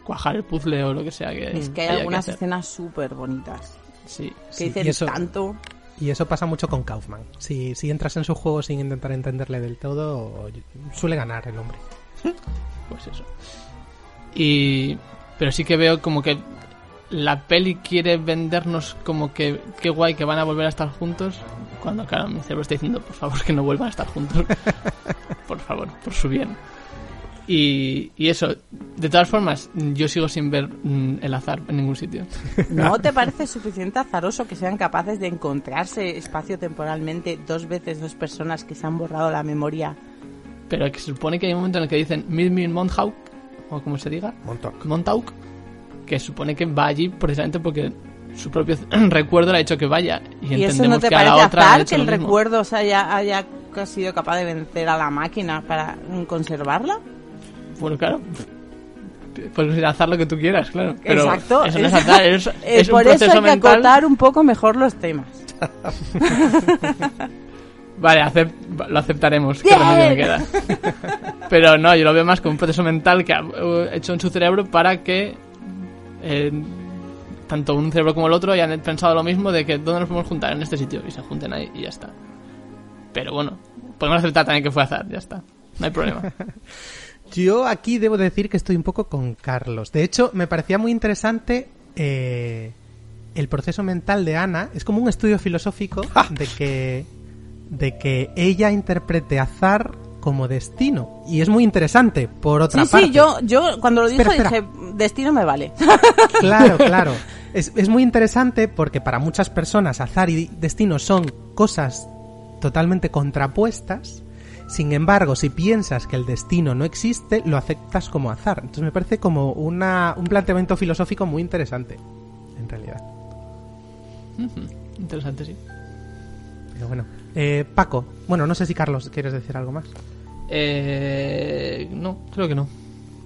Speaker 7: cuajar el puzzle o lo que sea que.
Speaker 5: Es que hay algunas
Speaker 7: hacer.
Speaker 5: escenas súper bonitas.
Speaker 7: Sí.
Speaker 5: Que
Speaker 4: Sí,
Speaker 5: dicen
Speaker 4: y eso-
Speaker 5: tanto.
Speaker 4: Y eso pasa mucho con Kaufman. Si, si entras en su juego sin intentar entenderle del todo, suele ganar el hombre.
Speaker 7: pues eso. Y pero sí que veo como que la peli quiere vendernos como que qué guay que van a volver a estar juntos, cuando claro, mi cerebro está diciendo, por favor, que no vuelvan a estar juntos. [LAUGHS] por favor, por su bien. Y, y eso, de todas formas, yo sigo sin ver mm, el azar en ningún sitio. [LAUGHS]
Speaker 5: ¿No te parece suficiente azaroso que sean capaces de encontrarse espacio-temporalmente dos veces dos personas que se han borrado la memoria?
Speaker 7: Pero que se supone que hay un momento en el que dicen me in Montauk, o como se diga,
Speaker 6: Montauk.
Speaker 7: Montauk, que supone que va allí precisamente porque su propio [CLEARS THROAT] recuerdo le ha dicho que vaya. Y,
Speaker 5: ¿Y eso
Speaker 7: entendemos
Speaker 5: no te
Speaker 7: que a la
Speaker 5: parece
Speaker 7: otra
Speaker 5: azar
Speaker 7: hecho
Speaker 5: que el recuerdo se haya, haya sido capaz de vencer a la máquina para conservarla?
Speaker 7: Bueno, claro. Puedes azar lo que tú quieras, claro. Pero
Speaker 5: Exacto.
Speaker 7: Eso no es azar, es,
Speaker 5: Eh,
Speaker 7: es un
Speaker 5: por eso
Speaker 7: proceso
Speaker 5: hay que
Speaker 7: mental.
Speaker 5: acotar un poco mejor los temas. [LAUGHS]
Speaker 7: Vale, acep- lo aceptaremos. ¿Qué
Speaker 5: Bien.
Speaker 7: remedio me queda? [LAUGHS] Pero no, yo lo veo más como un proceso mental que ha eh, hecho en su cerebro para que eh, tanto un cerebro como el otro hayan pensado lo mismo de que dónde nos podemos juntar en este sitio y se junten ahí y ya está. Pero bueno, podemos aceptar también que fue azar, ya está. No hay problema. [LAUGHS]
Speaker 4: Yo aquí debo decir que estoy un poco con Carlos. De hecho, me parecía muy interesante eh, el proceso mental de Ana. Es como un estudio filosófico [LAUGHS] de que, de que ella interprete azar como destino. Y es muy interesante, por otra
Speaker 5: Sí,
Speaker 4: parte.
Speaker 5: sí, yo, yo cuando lo dijo
Speaker 4: Espera, espera.
Speaker 5: dije, destino me vale. [LAUGHS]
Speaker 4: Claro, [LAUGHS] claro. Es, es muy interesante porque para muchas personas azar y destino son cosas totalmente contrapuestas. Sin embargo, si piensas que el destino no existe, lo aceptas como azar. Entonces me parece como una, un planteamiento filosófico muy interesante, en realidad.
Speaker 7: Interesante, sí.
Speaker 4: Pero bueno. Eh, Paco, bueno, no sé si Carlos quieres decir algo más.
Speaker 7: Eh, no, creo que no.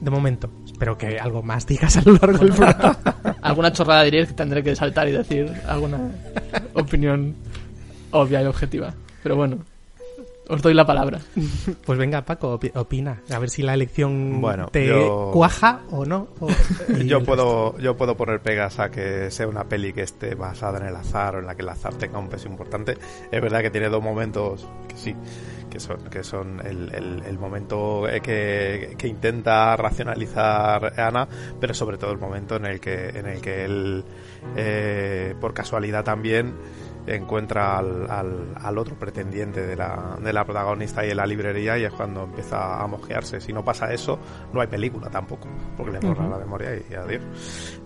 Speaker 4: De momento. Espero que algo más digas a lo largo del [LAUGHS] programa.
Speaker 7: Alguna chorrada diría que tendré que saltar y decir alguna opinión obvia y objetiva. Pero bueno, os doy la palabra. [LAUGHS]
Speaker 4: Pues venga, Paco, opi- opina. A ver si la elección
Speaker 6: Bueno,
Speaker 4: te
Speaker 6: yo-
Speaker 4: cuaja o no. o- [LAUGHS]
Speaker 6: Yo puedo, yo puedo poner pegas a que sea una peli que esté basada en el azar o en la que el azar tenga un peso importante. Es verdad que tiene dos momentos que sí, que son, que son el, el- el momento eh, que, que intenta racionalizar Ana, pero sobre todo el momento en el que, en el que él, eh, por casualidad también, encuentra al, al, al otro pretendiente de la, de la protagonista ahí en la librería y es cuando empieza a mojearse. Si no pasa eso, no hay película tampoco, porque le borra
Speaker 4: Ujú.
Speaker 6: la memoria y adiós.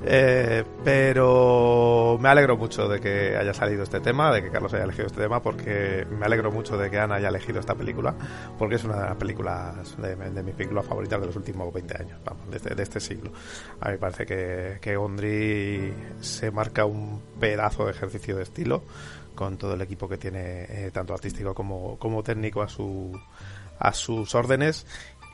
Speaker 6: Eh, pero me alegro mucho de que haya salido este tema, de que Carlos haya elegido este tema, porque me alegro mucho de que Ana haya elegido esta película, porque es una de las películas de, de mis películas favoritas de los últimos 20 años, vamos, de este, de este siglo. A mí me parece que, que Gondry se marca un pedazo de ejercicio de estilo con todo el equipo que tiene, eh, tanto artístico como, como técnico a su a sus órdenes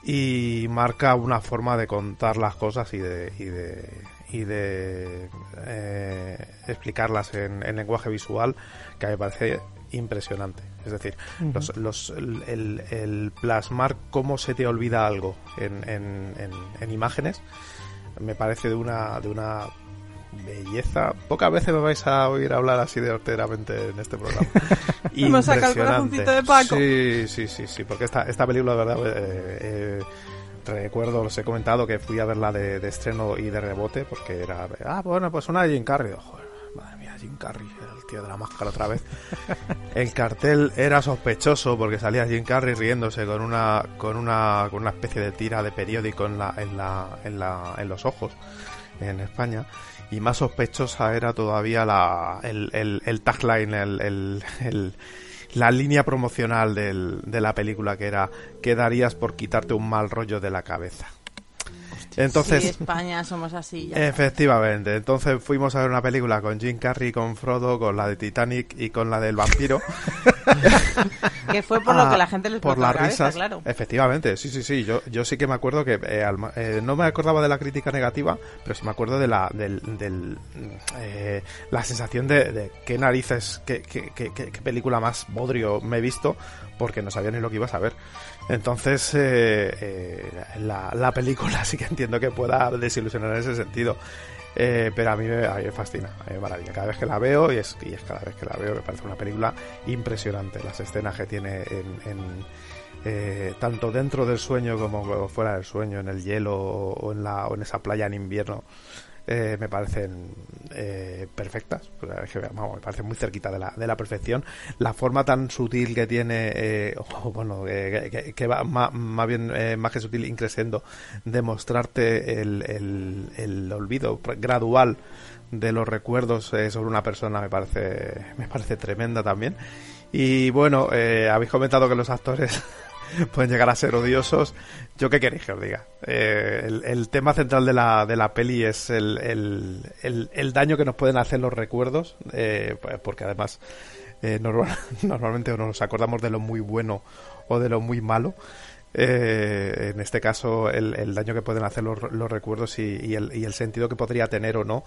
Speaker 6: y marca una forma de contar las cosas y de y de, y de eh, explicarlas en, en lenguaje visual que a mí me parece impresionante. Es decir los, los, el, el- el plasmar cómo se te olvida algo en, en, en, en imágenes me parece de una de una belleza. Pocas veces me vais a oír hablar así de horteramente en este programa. [LAUGHS]
Speaker 5: Me saca el
Speaker 6: Impresionante.
Speaker 5: de Paco.
Speaker 6: Sí, sí, sí, sí, porque esta, esta película, de verdad, eh, eh, recuerdo, os he comentado que fui a verla de, de estreno y de rebote, porque era, ah, bueno, pues una de Jim Carrey. Joder, madre mía, Jim Carrey, el tío de la máscara otra vez. [LAUGHS] El cartel era sospechoso porque salía Jim Carrey riéndose con una con una con una especie de tira de periódico en la en la en la en los ojos en España y más sospechosa era todavía la el, el, tagline el, el, el- la línea promocional del, de la película que era ¿qué darías por quitarte un mal rollo de la cabeza? Entonces,
Speaker 5: Sí, España somos así. ya.
Speaker 6: Efectivamente, entonces fuimos a ver una película con Jim Carrey, con Frodo, con la de Titanic y con la del vampiro. [LAUGHS]
Speaker 5: Que fue por lo
Speaker 6: Ah,
Speaker 5: que la gente les
Speaker 6: por
Speaker 5: explotó
Speaker 6: las
Speaker 5: la cabeza,
Speaker 6: risas.
Speaker 5: claro.
Speaker 6: Efectivamente, sí, sí, sí. Yo, yo sí que me acuerdo que eh, al eh, no me acordaba de la crítica negativa, pero sí me acuerdo de la del, del, eh, la sensación de, de qué narices, qué, qué, qué- qué- qué película más bodrio me he visto, porque no sabía ni lo que ibas a ver. Entonces, eh, eh, la, la película [LAUGHS] sí que entiendo que pueda desilusionar en ese sentido. Eh, pero a mí, me, a me fascina, me maravilla. Cada vez que la veo, y es, y es cada vez que la veo, me parece una película impresionante. Las escenas que tiene en, en, eh, tanto dentro del sueño como fuera del sueño, en el hielo o en, la, o en esa playa en invierno, eh, me parecen eh, perfectas. Me parece muy cerquita de la, de la perfección. La forma tan sutil que tiene, eh, [LAUGHS] bueno, que, va más, más bien eh, más que sutil, increciendo, de mostrarte el, el, el olvido gradual de los recuerdos eh, sobre una persona me parece me parece tremenda también y bueno eh, habéis comentado que los actores [LAUGHS] pueden llegar a ser odiosos. Yo qué queréis que os diga Eh, el, tema central de la, de la peli es el, el, el, el daño que nos pueden hacer los recuerdos eh, pues porque además eh, normal- [LAUGHS] normalmente nos acordamos de lo muy bueno o de lo muy malo. Eh, en este caso el, el daño que pueden hacer los, los recuerdos y, y el, y el sentido que podría tener o no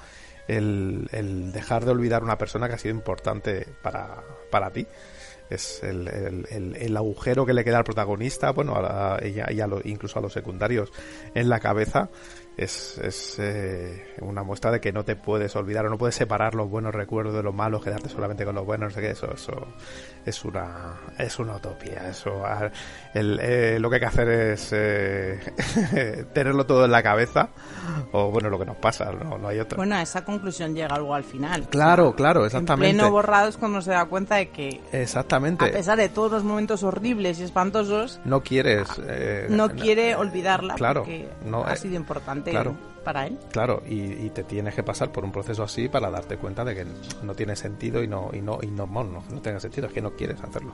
Speaker 6: el, el dejar de olvidar una persona que ha sido importante para, para ti es el, el, el- agujero que le queda al protagonista bueno a a lo- incluso a los secundarios en la cabeza es, es eh, una muestra de que no te puedes olvidar o no puedes separar los buenos recuerdos de los malos, quedarte solamente con los buenos, no sé qué, eso, eso es una, es una utopía. Eso, el, eh, lo que hay que hacer es eh, [LAUGHS] tenerlo todo en la cabeza, o bueno, lo que nos pasa, no, no hay otra.
Speaker 5: Bueno, a esa conclusión llega algo al final.
Speaker 6: Claro, claro,
Speaker 5: En
Speaker 6: exactamente.
Speaker 5: pleno borrado es cuando se da cuenta de que,
Speaker 6: Exactamente.
Speaker 5: a pesar de todos los momentos horribles y espantosos,
Speaker 6: No quieres. eh,
Speaker 5: no quiere olvidarla
Speaker 6: claro,
Speaker 5: porque
Speaker 6: no,
Speaker 5: ha
Speaker 6: eh,
Speaker 5: sido importante
Speaker 6: claro.
Speaker 5: Para él.
Speaker 6: Claro, y, y te tienes que pasar por un proceso así para darte cuenta de que no tiene sentido y no y no y no, bueno, no, no tenga sentido, es que no quieres hacerlo.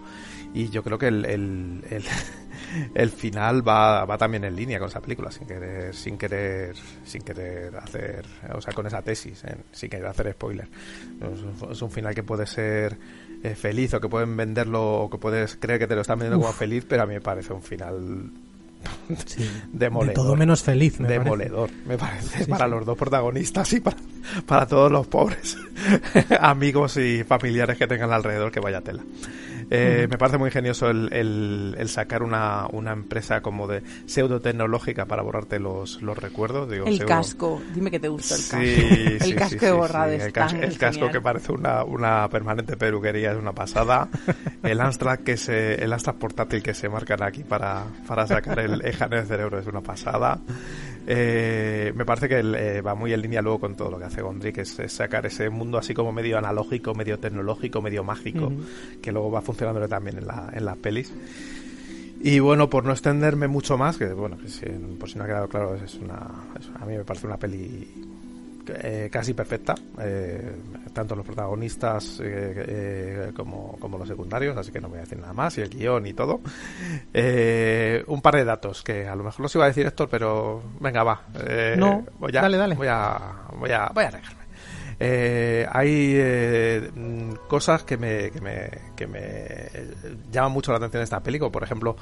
Speaker 6: Y yo creo que el, el, el, [LAUGHS] el final va, va también en línea con esa película, sin querer sin querer sin querer hacer, o sea, con esa tesis, en- sin querer hacer spoiler. Es un, es un final que puede ser eh, feliz o que pueden venderlo o que puedes creer que te lo están vendiendo como
Speaker 4: Uf.
Speaker 6: feliz, pero a mí me parece un final [LAUGHS]
Speaker 4: Sí,
Speaker 6: demoledor.
Speaker 4: de todo menos feliz, me parece.
Speaker 6: demoledor, me parece,
Speaker 4: Sí,
Speaker 6: para
Speaker 4: sí.
Speaker 6: los dos protagonistas y para, para todos los pobres [LAUGHS] amigos y familiares que tengan alrededor, que vaya tela. Eh. Me parece muy ingenioso el, el- el sacar una, una empresa como de pseudo tecnológica para borrarte los, los recuerdos. Digo,
Speaker 5: El
Speaker 6: pseudo-
Speaker 5: casco, dime que te gusta el casco.
Speaker 6: Sí, [LAUGHS]
Speaker 5: el
Speaker 6: sí,
Speaker 5: casco
Speaker 6: sí,
Speaker 5: de borrado
Speaker 6: El, cas-
Speaker 5: tan
Speaker 6: el casco que parece una, una permanente peluquería es una pasada. [LAUGHS] El Amstrad que se, el Amstrad portátil que se marcan aquí para, para sacar el escáner de cerebro es una pasada. Eh, me parece que eh, va muy en línea luego con todo lo que hace Gondry, que es, es sacar ese mundo así como medio analógico, medio tecnológico, medio mágico, que luego va funcionando también en, la, en las pelis. Y bueno, por no extenderme mucho más, que bueno, que si- por si no ha quedado claro, es una, es- a mí me parece una peli eh, casi perfecta, eh, tanto los protagonistas eh, eh, como, como los secundarios, así que no voy a decir nada más, y el guion y todo. Eh, un par de datos que a lo mejor los iba a decir Héctor, pero venga, va. eh,
Speaker 4: No,
Speaker 6: voy a,
Speaker 4: dale, dale.
Speaker 6: Voy a, voy a, voy a arriesgarme. Eh, hay eh, cosas que me, que me, que me llaman mucho la atención de esta película. Por ejemplo,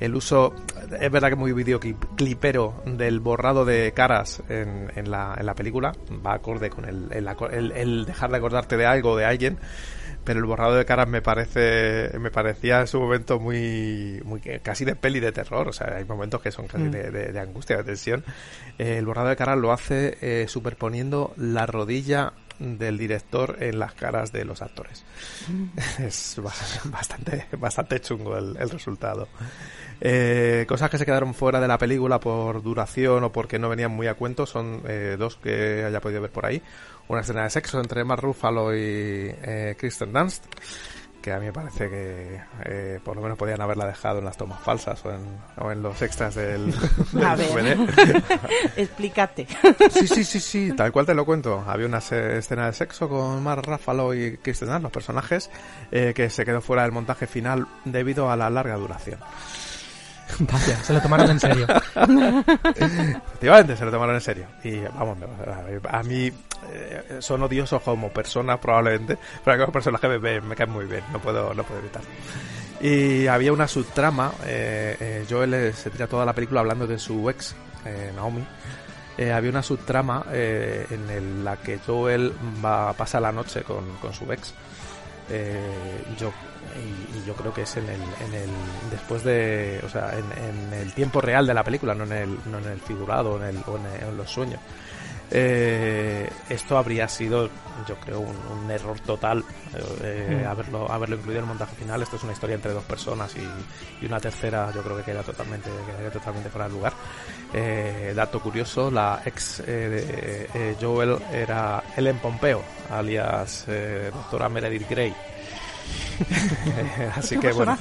Speaker 6: el uso, es verdad que es muy videoclipero del borrado de caras en, en, la, en la película. Va acorde con el, el, el- el dejar de acordarte de algo o de alguien. Pero el borrado de caras me parece me parecía en su momento muy, muy casi de peli de terror. O sea, hay momentos que son casi
Speaker 4: Mm.
Speaker 6: de, de- de angustia, de tensión. Eh, el borrado de caras lo hace eh, superponiendo la rodilla del director en las caras de los actores. [LAUGHS] es bas- [LAUGHS] bastante, bastante chungo el, el resultado. Eh, cosas que se quedaron fuera de la película por duración o porque no venían muy a cuento son eh, dos que haya podido ver por ahí. Una escena de sexo entre Mark Ruffalo y eh, Kristen Dunst, que a mí me parece que eh, por lo menos podían haberla dejado en las tomas falsas o en, o en los extras del, [LAUGHS] del
Speaker 5: A ver, [LAUGHS] explícate.
Speaker 6: Sí, sí, sí, sí, tal cual te lo cuento. Había una escena de sexo con Mark Ruffalo y Kristen los personajes, eh, que se quedó fuera del montaje final debido a la larga duración. [LAUGHS]
Speaker 4: Vaya, se lo tomaron en serio. [LAUGHS]
Speaker 6: Efectivamente, se lo tomaron en serio. Y vamos, a mí eh, son odiosos como personas probablemente, pero como personaje me, me, caen muy bien, no puedo, no puedo evitarlo. Y había una subtrama, eh, eh, Joel eh, se tira toda la película hablando de su ex, eh, Naomi. Había una subtrama en la que Joel va pasa la noche con, con su ex. Yo y, y yo creo que es en el, en el después de o sea en, en el tiempo real de la película no en el, no en el figurado en el, o en, el- en los sueños. Eh, esto habría sido yo creo un, un error total eh,
Speaker 4: Mm.
Speaker 6: haberlo haberlo incluido en el montaje final. Esto es una historia entre dos personas y, y una tercera yo creo que queda totalmente quedaría totalmente fuera de lugar. Eh, dato curioso la ex eh, de eh, Joel era Ellen Pompeo alias eh, doctora Meredith Grey [LAUGHS] Así que bueno,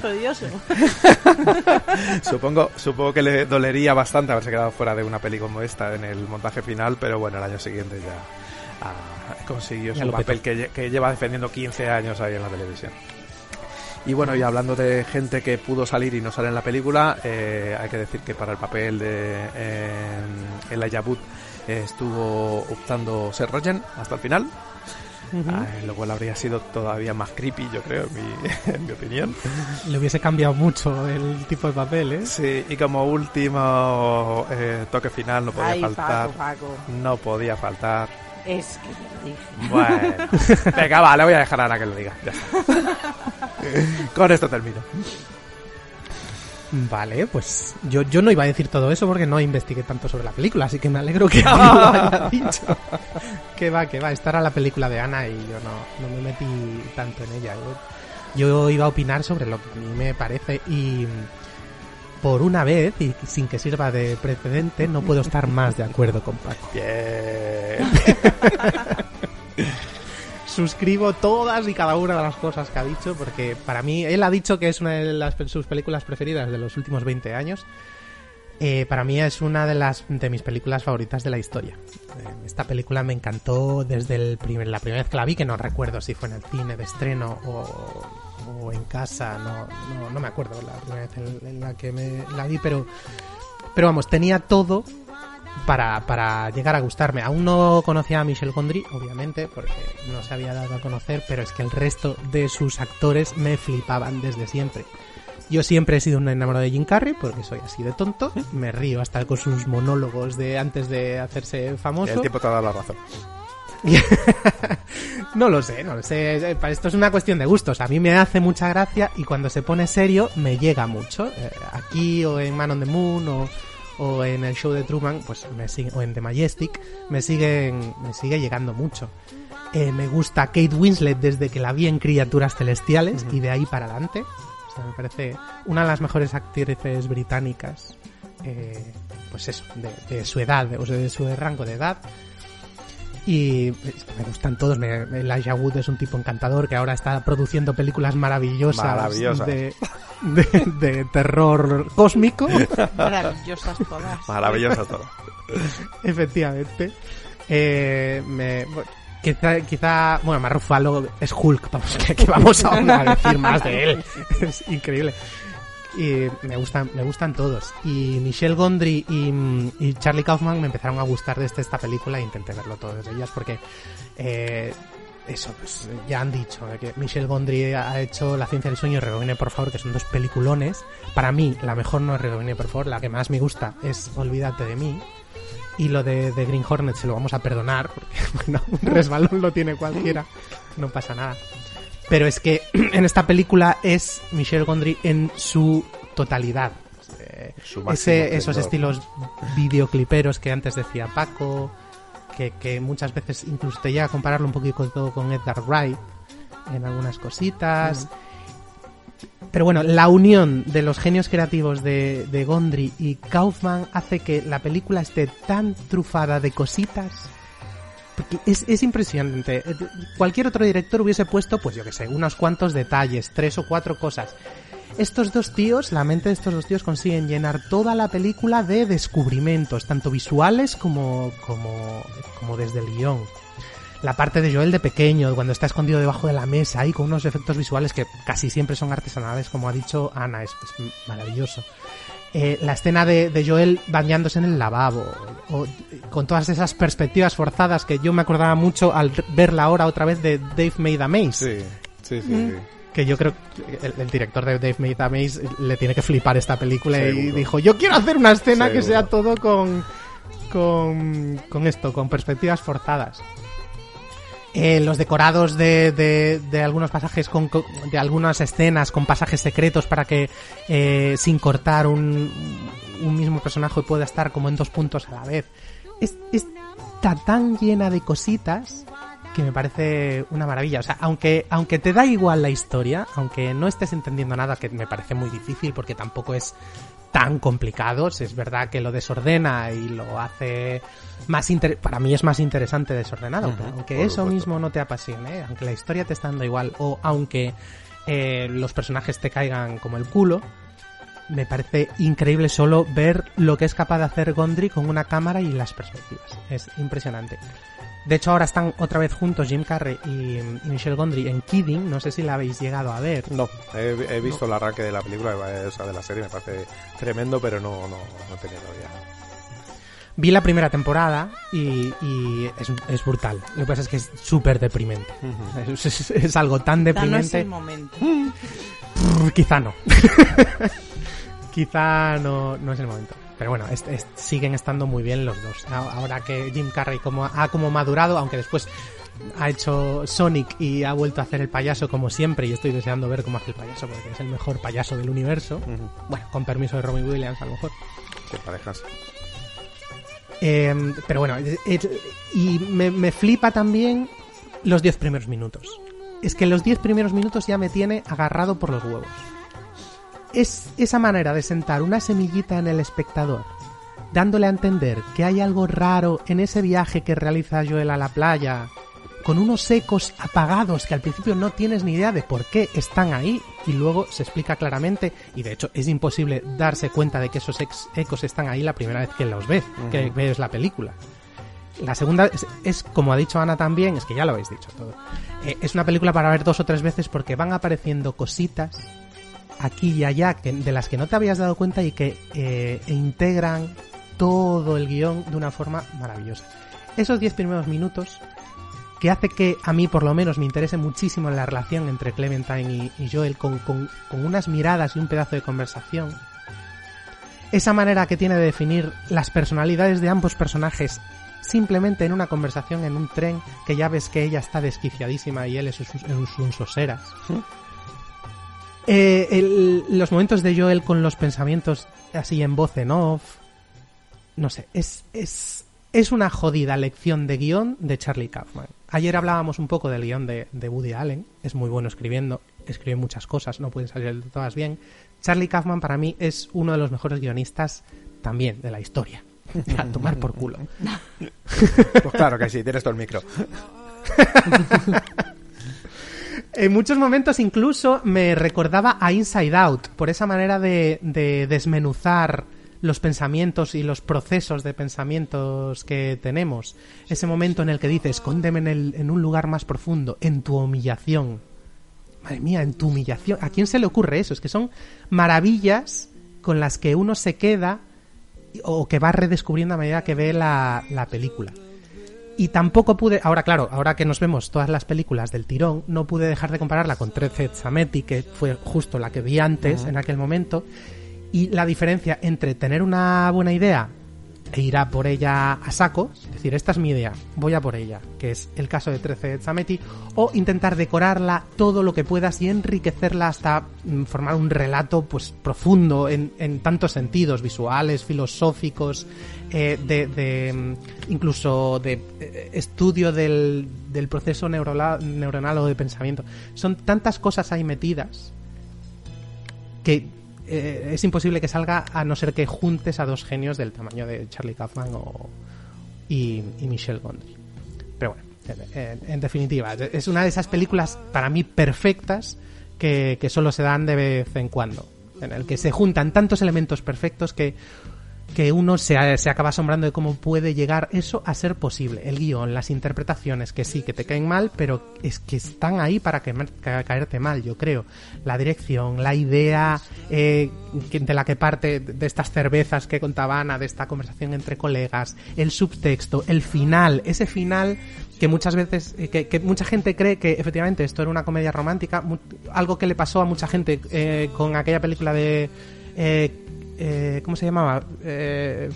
Speaker 6: [LAUGHS] supongo, supongo que le dolería bastante haberse quedado fuera de una peli como esta en el montaje final, pero bueno, el año siguiente ya ah, consiguió
Speaker 4: Ya
Speaker 6: su papel que, lle- que lleva defendiendo 15 años ahí en la televisión. Y bueno, y hablando de gente que pudo salir y no sale en la película, eh, hay que decir que para el papel de eh, Elijah Wood eh, estuvo optando Seth Rogen hasta el final,
Speaker 4: Ujú.
Speaker 6: Ah, lo cual habría sido todavía más creepy, yo creo, en mi, [LAUGHS] en mi opinión.
Speaker 4: Le hubiese cambiado mucho el tipo de papel, ¿eh?
Speaker 6: Sí, y como último eh, toque final no podía
Speaker 5: Ay,
Speaker 6: faltar.
Speaker 5: Paco, Paco.
Speaker 6: No podía faltar.
Speaker 5: Es que lo dije.
Speaker 6: Bueno, [LAUGHS] venga, va, le voy a dejar a Ana que lo diga. Ya está. [LAUGHS] Con esto termino.
Speaker 4: Vale, pues yo, yo no iba a decir todo eso porque no investigué tanto sobre la película, así que me alegro que [LAUGHS] alguien lo haya dicho. que va, que va, esta era la película de Ana y yo no, no me metí tanto en ella. Yo, yo iba a opinar sobre lo que a mí me parece y por una vez, y sin que sirva de precedente, no puedo estar más de acuerdo con Paco.
Speaker 6: Bien. [LAUGHS]
Speaker 4: suscribo todas y cada una de las cosas que ha dicho, porque para mí, él ha dicho que es una de las, sus películas preferidas de los últimos 20 años. Eh, para mí es una de las de mis películas favoritas de la historia. Eh, esta película me encantó desde el primer, la primera vez que la vi, que no recuerdo si fue en el cine de estreno o, o en casa, no, no, no me acuerdo la primera vez en, en la que me la vi, pero, pero vamos, tenía todo para, para llegar a gustarme. Aún no conocía a Michel Gondry, obviamente, porque no se había dado a conocer, pero es que el resto de sus actores me flipaban desde siempre. Yo siempre he sido un enamorado de Jim Carrey porque soy así de tonto. Me río hasta con sus monólogos de antes de hacerse famoso.
Speaker 6: El tiempo te ha dado la razón. [LAUGHS]
Speaker 4: no lo sé, no lo sé. Esto es una cuestión de gustos. A mí me hace mucha gracia y cuando se pone serio me llega mucho. Eh, aquí o en Man on the Moon o, o en el show de Truman, pues me sigue, o en The Majestic, me siguen, me sigue llegando mucho. Eh, me gusta Kate Winslet desde que la vi en Criaturas Celestiales y de ahí para adelante. O sea, me parece una de las mejores actrices británicas, eh, pues eso, de, de su edad, o sea, de su rango de edad. Y me gustan todos. Me, Elijah Wood es un tipo encantador que ahora está produciendo películas maravillosas,
Speaker 6: Maravillosas.
Speaker 4: De, de, de terror cósmico. [LAUGHS]
Speaker 5: Maravillosas todas.
Speaker 6: Maravillosa todo.
Speaker 4: Efectivamente. Eh, me, quizá, quizá, bueno, Mark Ruffalo es Hulk, vamos, [LAUGHS] que, que vamos a, a decir más de él. [LAUGHS] Es increíble. Y me gustan, me gustan todos. Y Michelle Gondry y, mm, y Charlie Kaufman me empezaron a gustar desde esta película e intenté verlo todas ellas porque eh, eso, pues ya han dicho eh, que Michelle Gondry ha hecho La ciencia del sueño y Rebobine por favor, que son dos peliculones. Para mí, la mejor no es Rebobine por favor, la que más me gusta es Olvídate de mí. Y lo de, de Green Hornet se lo vamos a perdonar, porque [LAUGHS] bueno, un resbalón lo tiene cualquiera, no pasa nada. Pero es que [CLEARS THROAT] en esta película es Michelle Gondry en su totalidad.
Speaker 6: Su máximo
Speaker 4: ese, esos estilos videocliperos que antes decía Paco, que, que muchas veces incluso te llega a compararlo un poquito con Edgar Wright en algunas cositas. Pero bueno, la unión de los genios creativos de, de Gondry y Kaufman hace que la película esté tan trufada de cositas. Es, es impresionante. Eh, Cualquier otro director hubiese puesto, pues yo que sé, unos cuantos detalles, tres o cuatro cosas. Estos dos tíos, la mente de estos dos tíos consiguen llenar toda la película de descubrimientos, tanto visuales como, como, como desde el guion la parte de Joel de pequeño, cuando está escondido debajo de la mesa y con unos efectos visuales que casi siempre son artesanales, como ha dicho Ana, es maravilloso. Eh, la escena de, de Joel bañándose en el lavabo, o, con todas esas perspectivas forzadas que yo me acordaba mucho al verla ahora otra vez de Dave Made a Maze.
Speaker 6: Sí, sí, sí. sí.
Speaker 4: Que yo creo que el, el director de Dave Made a Maze le tiene que flipar esta película y dijo, yo quiero hacer una escena que sea todo con, con, con esto, con perspectivas forzadas. Eh, los decorados de, de, algunos pasajes, con, con- de algunas escenas con pasajes secretos para que eh, sin cortar un, un mismo personaje pueda estar como en dos puntos a la vez. Es, está tan llena de cositas que me parece una maravilla. O sea, aunque, aunque te da igual la historia, aunque no estés entendiendo nada, que me parece muy difícil porque tampoco es tan complicado, si es verdad que lo desordena y lo hace más inter- para mí es más interesante desordenado, pero aunque eso
Speaker 6: supuesto.
Speaker 4: mismo no te apasione, aunque la historia te está dando igual o aunque eh, los personajes te caigan como el culo, me parece increíble solo ver lo que es capaz de hacer Gondry con una cámara y las perspectivas. Es impresionante. De hecho, ahora están otra vez juntos Jim Carrey y, y Michelle Gondry en Kidding. No sé si la habéis llegado a ver.
Speaker 6: No, he, he visto el arranque de la película, eh, o sea, de la serie, me parece tremendo, pero no, no, no he tenido ya.
Speaker 4: Vi la primera temporada y, y es, es brutal. Lo que pasa es que es súper deprimente. es, [LAUGHS] es- es algo tan
Speaker 5: Quizá no es
Speaker 4: deprimente.
Speaker 5: el momento. [LAUGHS]
Speaker 4: Quizá no. [LAUGHS] Quizá no, no es el momento. Pero bueno, es- es- siguen estando muy bien los dos. Ahora que Jim Carrey como ha como madurado, aunque después ha hecho Sonic y ha vuelto a hacer el payaso como siempre y estoy deseando ver cómo hace el payaso porque es el mejor payaso del universo. Bueno, con permiso de Robin Williams a lo mejor.
Speaker 6: Qué parejas.
Speaker 4: Eh, pero bueno, es- y me, me flipa también los 10 primeros minutos. Es que los 10 primeros minutos ya me tiene agarrado por los huevos. Es esa manera de sentar una semillita en el espectador, dándole a entender que hay algo raro en ese viaje que realiza Joel a la playa, con unos ecos apagados que al principio no tienes ni idea de por qué están ahí y luego se explica claramente y de hecho es imposible darse cuenta de que esos ecos están ahí la primera vez que los ves, que ves la película. La segunda es, es, como ha dicho Ana también, es que ya lo habéis dicho todo. eh, es una película para ver dos o tres veces porque van apareciendo cositas aquí y allá que, de las que no te habías dado cuenta y que eh, integran todo el guion de una forma maravillosa. Esos diez primeros minutos que hace que a mí por lo menos me interese muchísimo la relación entre Clementine y, Joel con, con- unas miradas y un pedazo de conversación. Esa manera que tiene de definir las personalidades de ambos personajes simplemente en una conversación en un tren que ya ves que ella está desquiciadísima y él es un, un, un soseras. Eh, el- los momentos de Joel con los pensamientos así en voz en off. No sé, es, es, es una jodida lección de guion de Charlie Kaufman. Ayer hablábamos un poco del guion de, de Woody Allen. Es muy bueno escribiendo, escribe muchas cosas, no pueden salir todas bien. Charlie Kaufman para mí es uno de los mejores guionistas también de la historia. [LAUGHS] A tomar por culo.
Speaker 6: Pues claro que sí, tienes todo el micro. [LAUGHS]
Speaker 4: En muchos momentos incluso me recordaba a Inside Out, por esa manera de, de desmenuzar los pensamientos y los procesos de pensamientos que tenemos. Ese momento en el que dices, escóndeme en, el- en un lugar más profundo, en tu humillación. Madre mía, en tu humillación. ¿A quién se le ocurre eso? Es que son maravillas con las que uno se queda o que va redescubriendo a medida que ve la película. Y tampoco pude, ahora claro, ahora que nos vemos todas las películas del tirón, no pude dejar de compararla con 13 Zametti, que fue justo la que vi antes, en aquel momento, y la diferencia entre tener una buena idea e ir a por ella a saco, es decir, esta es mi idea, voy a por ella, que es el caso de 13 Zametti, o intentar decorarla todo lo que puedas y enriquecerla hasta mm, formar un relato pues profundo en, en tantos sentidos, visuales, filosóficos, eh, de, de, mm, incluso de eh, estudio del, del proceso neuronal o de pensamiento. Son tantas cosas ahí metidas que eh, es imposible que salga a no ser que juntes a dos genios del tamaño de Charlie Kaufman o, y, y Michelle Gondry. Pero bueno, en, en- definitiva, es una de esas películas para mí perfectas que, que solo se dan de vez en cuando, en el que se juntan tantos elementos perfectos que que uno se, se acaba asombrando de cómo puede llegar eso a ser posible. El guion, las interpretaciones, que sí, que te caen mal, pero es que están ahí para que, ca- caerte mal, yo creo. La dirección, la idea eh, de la que parte de estas cervezas que contaba Ana, de esta conversación entre colegas, el subtexto, el final, ese final que muchas veces, eh, que, que mucha gente cree que efectivamente esto era una comedia romántica, algo que le pasó a mucha gente eh, con aquella película de... eh, eh, ¿Cómo se llamaba? Eh,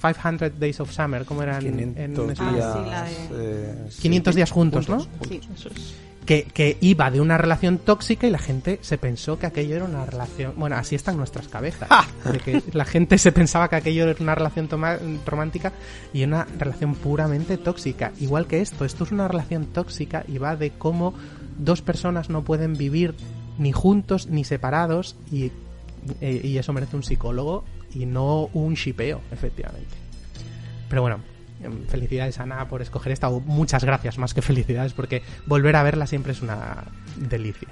Speaker 4: 500 Days of Summer, ¿cómo era en, en
Speaker 6: 500
Speaker 4: español?
Speaker 6: días,
Speaker 5: sí, la de-
Speaker 6: eh,
Speaker 4: 500
Speaker 6: sí,
Speaker 4: días juntos, ¿no?
Speaker 5: Sí.
Speaker 4: Que, que iba de una relación tóxica y la gente se pensó que aquello era una relación. Bueno, así está en nuestras cabezas. De que la gente se pensaba que aquello era una relación toma- romántica y una relación puramente tóxica. Igual que esto, esto es una relación tóxica y va de cómo dos personas no pueden vivir ni juntos ni separados y, eh, y eso merece un psicólogo y no un shipeo, efectivamente. Pero bueno, em, felicidades Ana por escoger esta, o muchas gracias más que felicidades, porque volver a verla siempre es una delicia.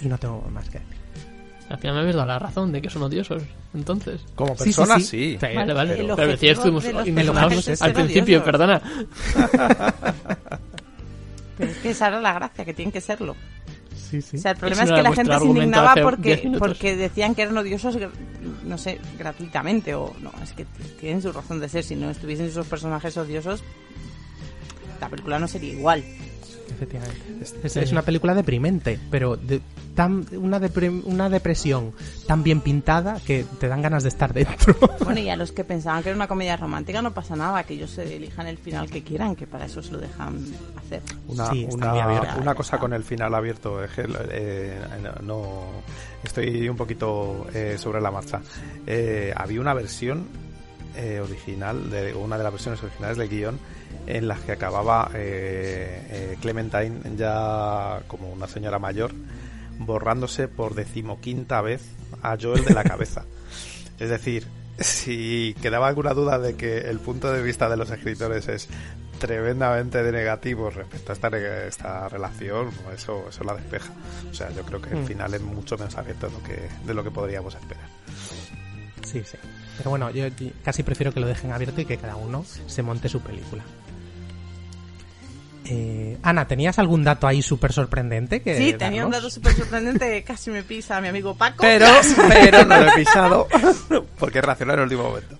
Speaker 4: Y no tengo más que decir.
Speaker 7: Al final me habéis dado la razón de que son odiosos. Entonces.
Speaker 6: Como
Speaker 4: Sí, sí,
Speaker 6: personas,
Speaker 4: sí.
Speaker 6: sí.
Speaker 7: Vale, vale.
Speaker 5: El
Speaker 7: Pero decía, estuvimos
Speaker 5: de los
Speaker 7: al principio,
Speaker 5: odiosos.
Speaker 7: perdona.
Speaker 5: Pero es que esa era la gracia, que tienen que serlo.
Speaker 4: Sí, sí.
Speaker 5: O sea, el problema es
Speaker 7: no
Speaker 5: que la gente se indignaba porque,
Speaker 7: 10 minutos.
Speaker 5: porque decían que eran odiosos, no sé, gratuitamente o no, es que tienen su razón de ser. Si no estuviesen esos personajes odiosos, la película no sería igual.
Speaker 4: Efectivamente. Es, es una película deprimente, pero de- tan, una, depre- una depresión tan bien pintada que te dan ganas de estar dentro. [LAUGHS]
Speaker 5: Bueno, y a los que pensaban que era una comedia romántica no pasa nada, que ellos se elijan el final que quieran, que para eso se lo dejan hacer.
Speaker 6: Una,
Speaker 4: Sí,
Speaker 6: una-
Speaker 4: muy abierta.
Speaker 6: una cosa con el final abierto, es que eh, no, no- estoy un poquito eh, sobre la marcha. Eh, había una versión eh, original, de una de las versiones originales del guion, en las que acababa eh, eh, Clementine ya como una señora mayor, borrándose por decimoquinta vez a Joel de la [LAUGHS] cabeza. Es decir, si quedaba alguna duda de que el punto de vista de los escritores es tremendamente de negativo respecto a esta, esta relación, eso, eso la despeja. O sea, yo creo que el
Speaker 4: Mm.
Speaker 6: final es mucho menos abierto de lo que, de lo que podríamos esperar.
Speaker 4: Sí, sí. Pero bueno, yo casi prefiero que lo dejen abierto y que cada uno se monte su película. Eh, Ana, ¿tenías algún dato ahí súper sorprendente? Que
Speaker 5: Sí, tenía un dato súper sorprendente que [LAUGHS] casi me pisa mi amigo Paco.
Speaker 6: Pero, [LAUGHS] pero no lo he pisado [LAUGHS] porque reaccionó en el último momento.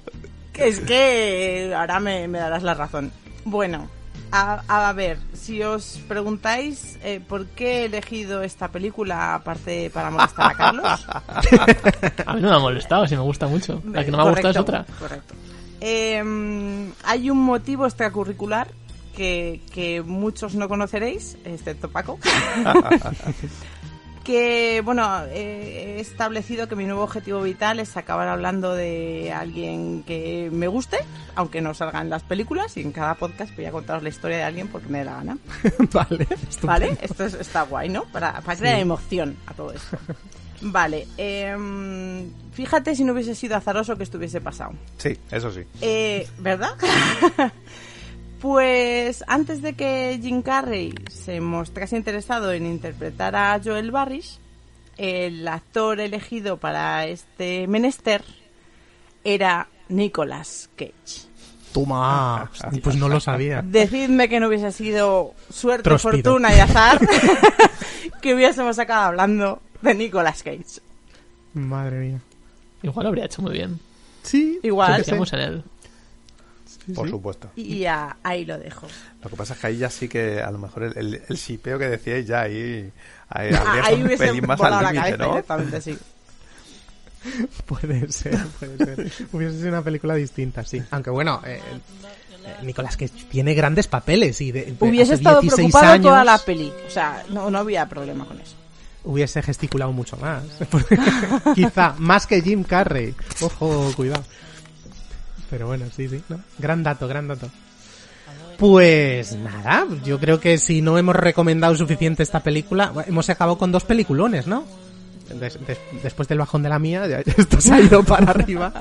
Speaker 5: Que es que ahora me, me darás la razón. Bueno, a, a ver, si os preguntáis eh, por qué he elegido esta película aparte para molestar a Carlos. [LAUGHS]
Speaker 7: A mí no me ha molestado, si me gusta mucho. La que no me ha gustado es otra.
Speaker 5: Correcto. Eh, hay un motivo extracurricular que, que muchos no conoceréis, excepto Paco. [LAUGHS] que, bueno, eh, he establecido que mi nuevo objetivo vital es acabar hablando de alguien que me guste, aunque no salga en las películas, y en cada podcast voy a contaros la historia de alguien porque me dé la gana. [LAUGHS]
Speaker 4: vale,
Speaker 5: ¿Vale? Esto es- está guay, ¿no? Para, para crear
Speaker 4: Sí.
Speaker 5: emoción a todo esto. [LAUGHS] Vale, em, fíjate si no hubiese sido azaroso que estuviese pasado.
Speaker 6: Sí, eso sí.
Speaker 5: Eh, ¿Verdad? [LAUGHS] pues antes de que Jim Carrey se mostrase interesado en interpretar a Joel Barris, el actor elegido para este menester era Nicolas Cage.
Speaker 4: Toma, [LAUGHS] pues no lo sabía.
Speaker 5: Decidme que no hubiese sido suerte, fortuna y azar [LAUGHS] que hubiésemos acabado hablando de Nicolas Cage.
Speaker 4: Madre mía.
Speaker 7: Igual lo habría hecho muy bien.
Speaker 4: Sí,
Speaker 5: Igual.
Speaker 7: En él.
Speaker 6: Por supuesto.
Speaker 5: Y ya ahí lo dejo.
Speaker 6: Lo que pasa es que ahí ya sí que a lo mejor el, el, el shipeo que decíais ya ahí, ahí,
Speaker 5: Ah,
Speaker 6: habría
Speaker 5: ahí
Speaker 6: estado un pelín más al
Speaker 5: la
Speaker 6: límite, ¿no?
Speaker 5: directamente, sí. [LAUGHS]
Speaker 4: Puede ser, puede ser. Hubiese sido una película distinta, sí. Aunque bueno, eh, eh, Nicolás que tiene grandes papeles y de, de-
Speaker 5: Hubiese estado
Speaker 4: 16
Speaker 5: preocupado
Speaker 4: años
Speaker 5: toda la peli. O sea, no, no había problema con eso.
Speaker 4: hubiese gesticulado mucho más. [LAUGHS] Quizá más que Jim Carrey. Ojo, cuidado. Pero bueno, sí, sí. ¿no? Gran dato, gran dato. Pues nada, yo creo que si no hemos recomendado suficiente esta película, hemos acabado con dos peliculones, ¿no? Des- des- después del bajón de la mía, ya esto se ha ido para arriba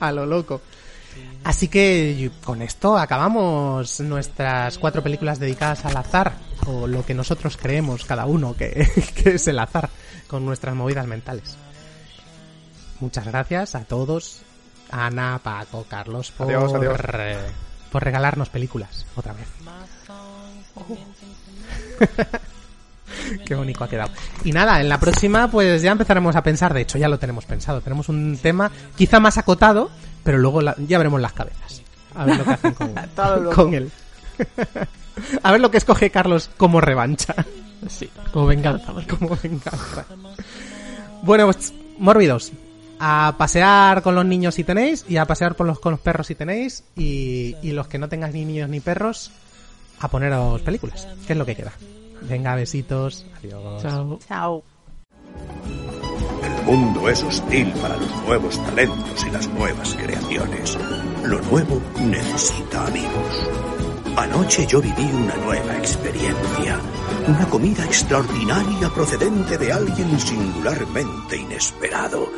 Speaker 4: a lo loco. Así que con esto acabamos nuestras cuatro películas dedicadas al azar, o lo que nosotros creemos cada uno que, [LAUGHS] que es el azar, con nuestras movidas mentales. Muchas gracias a todos, Ana, Paco, Carlos, por,
Speaker 6: Adiós, adiós.
Speaker 4: eh, por regalarnos películas otra vez. [LAUGHS] Qué bonito ha quedado. Y nada, en la próxima pues ya empezaremos a pensar, de hecho ya lo tenemos pensado, tenemos un tema quizá más acotado, pero luego la- ya veremos las cabezas. A ver lo que hacen con, [LAUGHS] él. [LAUGHS] a ver lo que escoge Carlos como revancha.
Speaker 7: Sí, como venganza.
Speaker 4: como venganza. Bueno, pues, mórbidos. A pasear con los niños si tenéis, y a pasear por los, con los perros si tenéis, y, y los que no tengáis ni niños ni perros, a poneros películas, que es lo que queda. Venga, besitos, adiós.
Speaker 7: Chao.
Speaker 5: Chao.
Speaker 11: El mundo es hostil para los nuevos talentos y las nuevas creaciones. Lo nuevo necesita amigos. Anoche yo viví una nueva experiencia. Una comida extraordinaria procedente de alguien singularmente inesperado.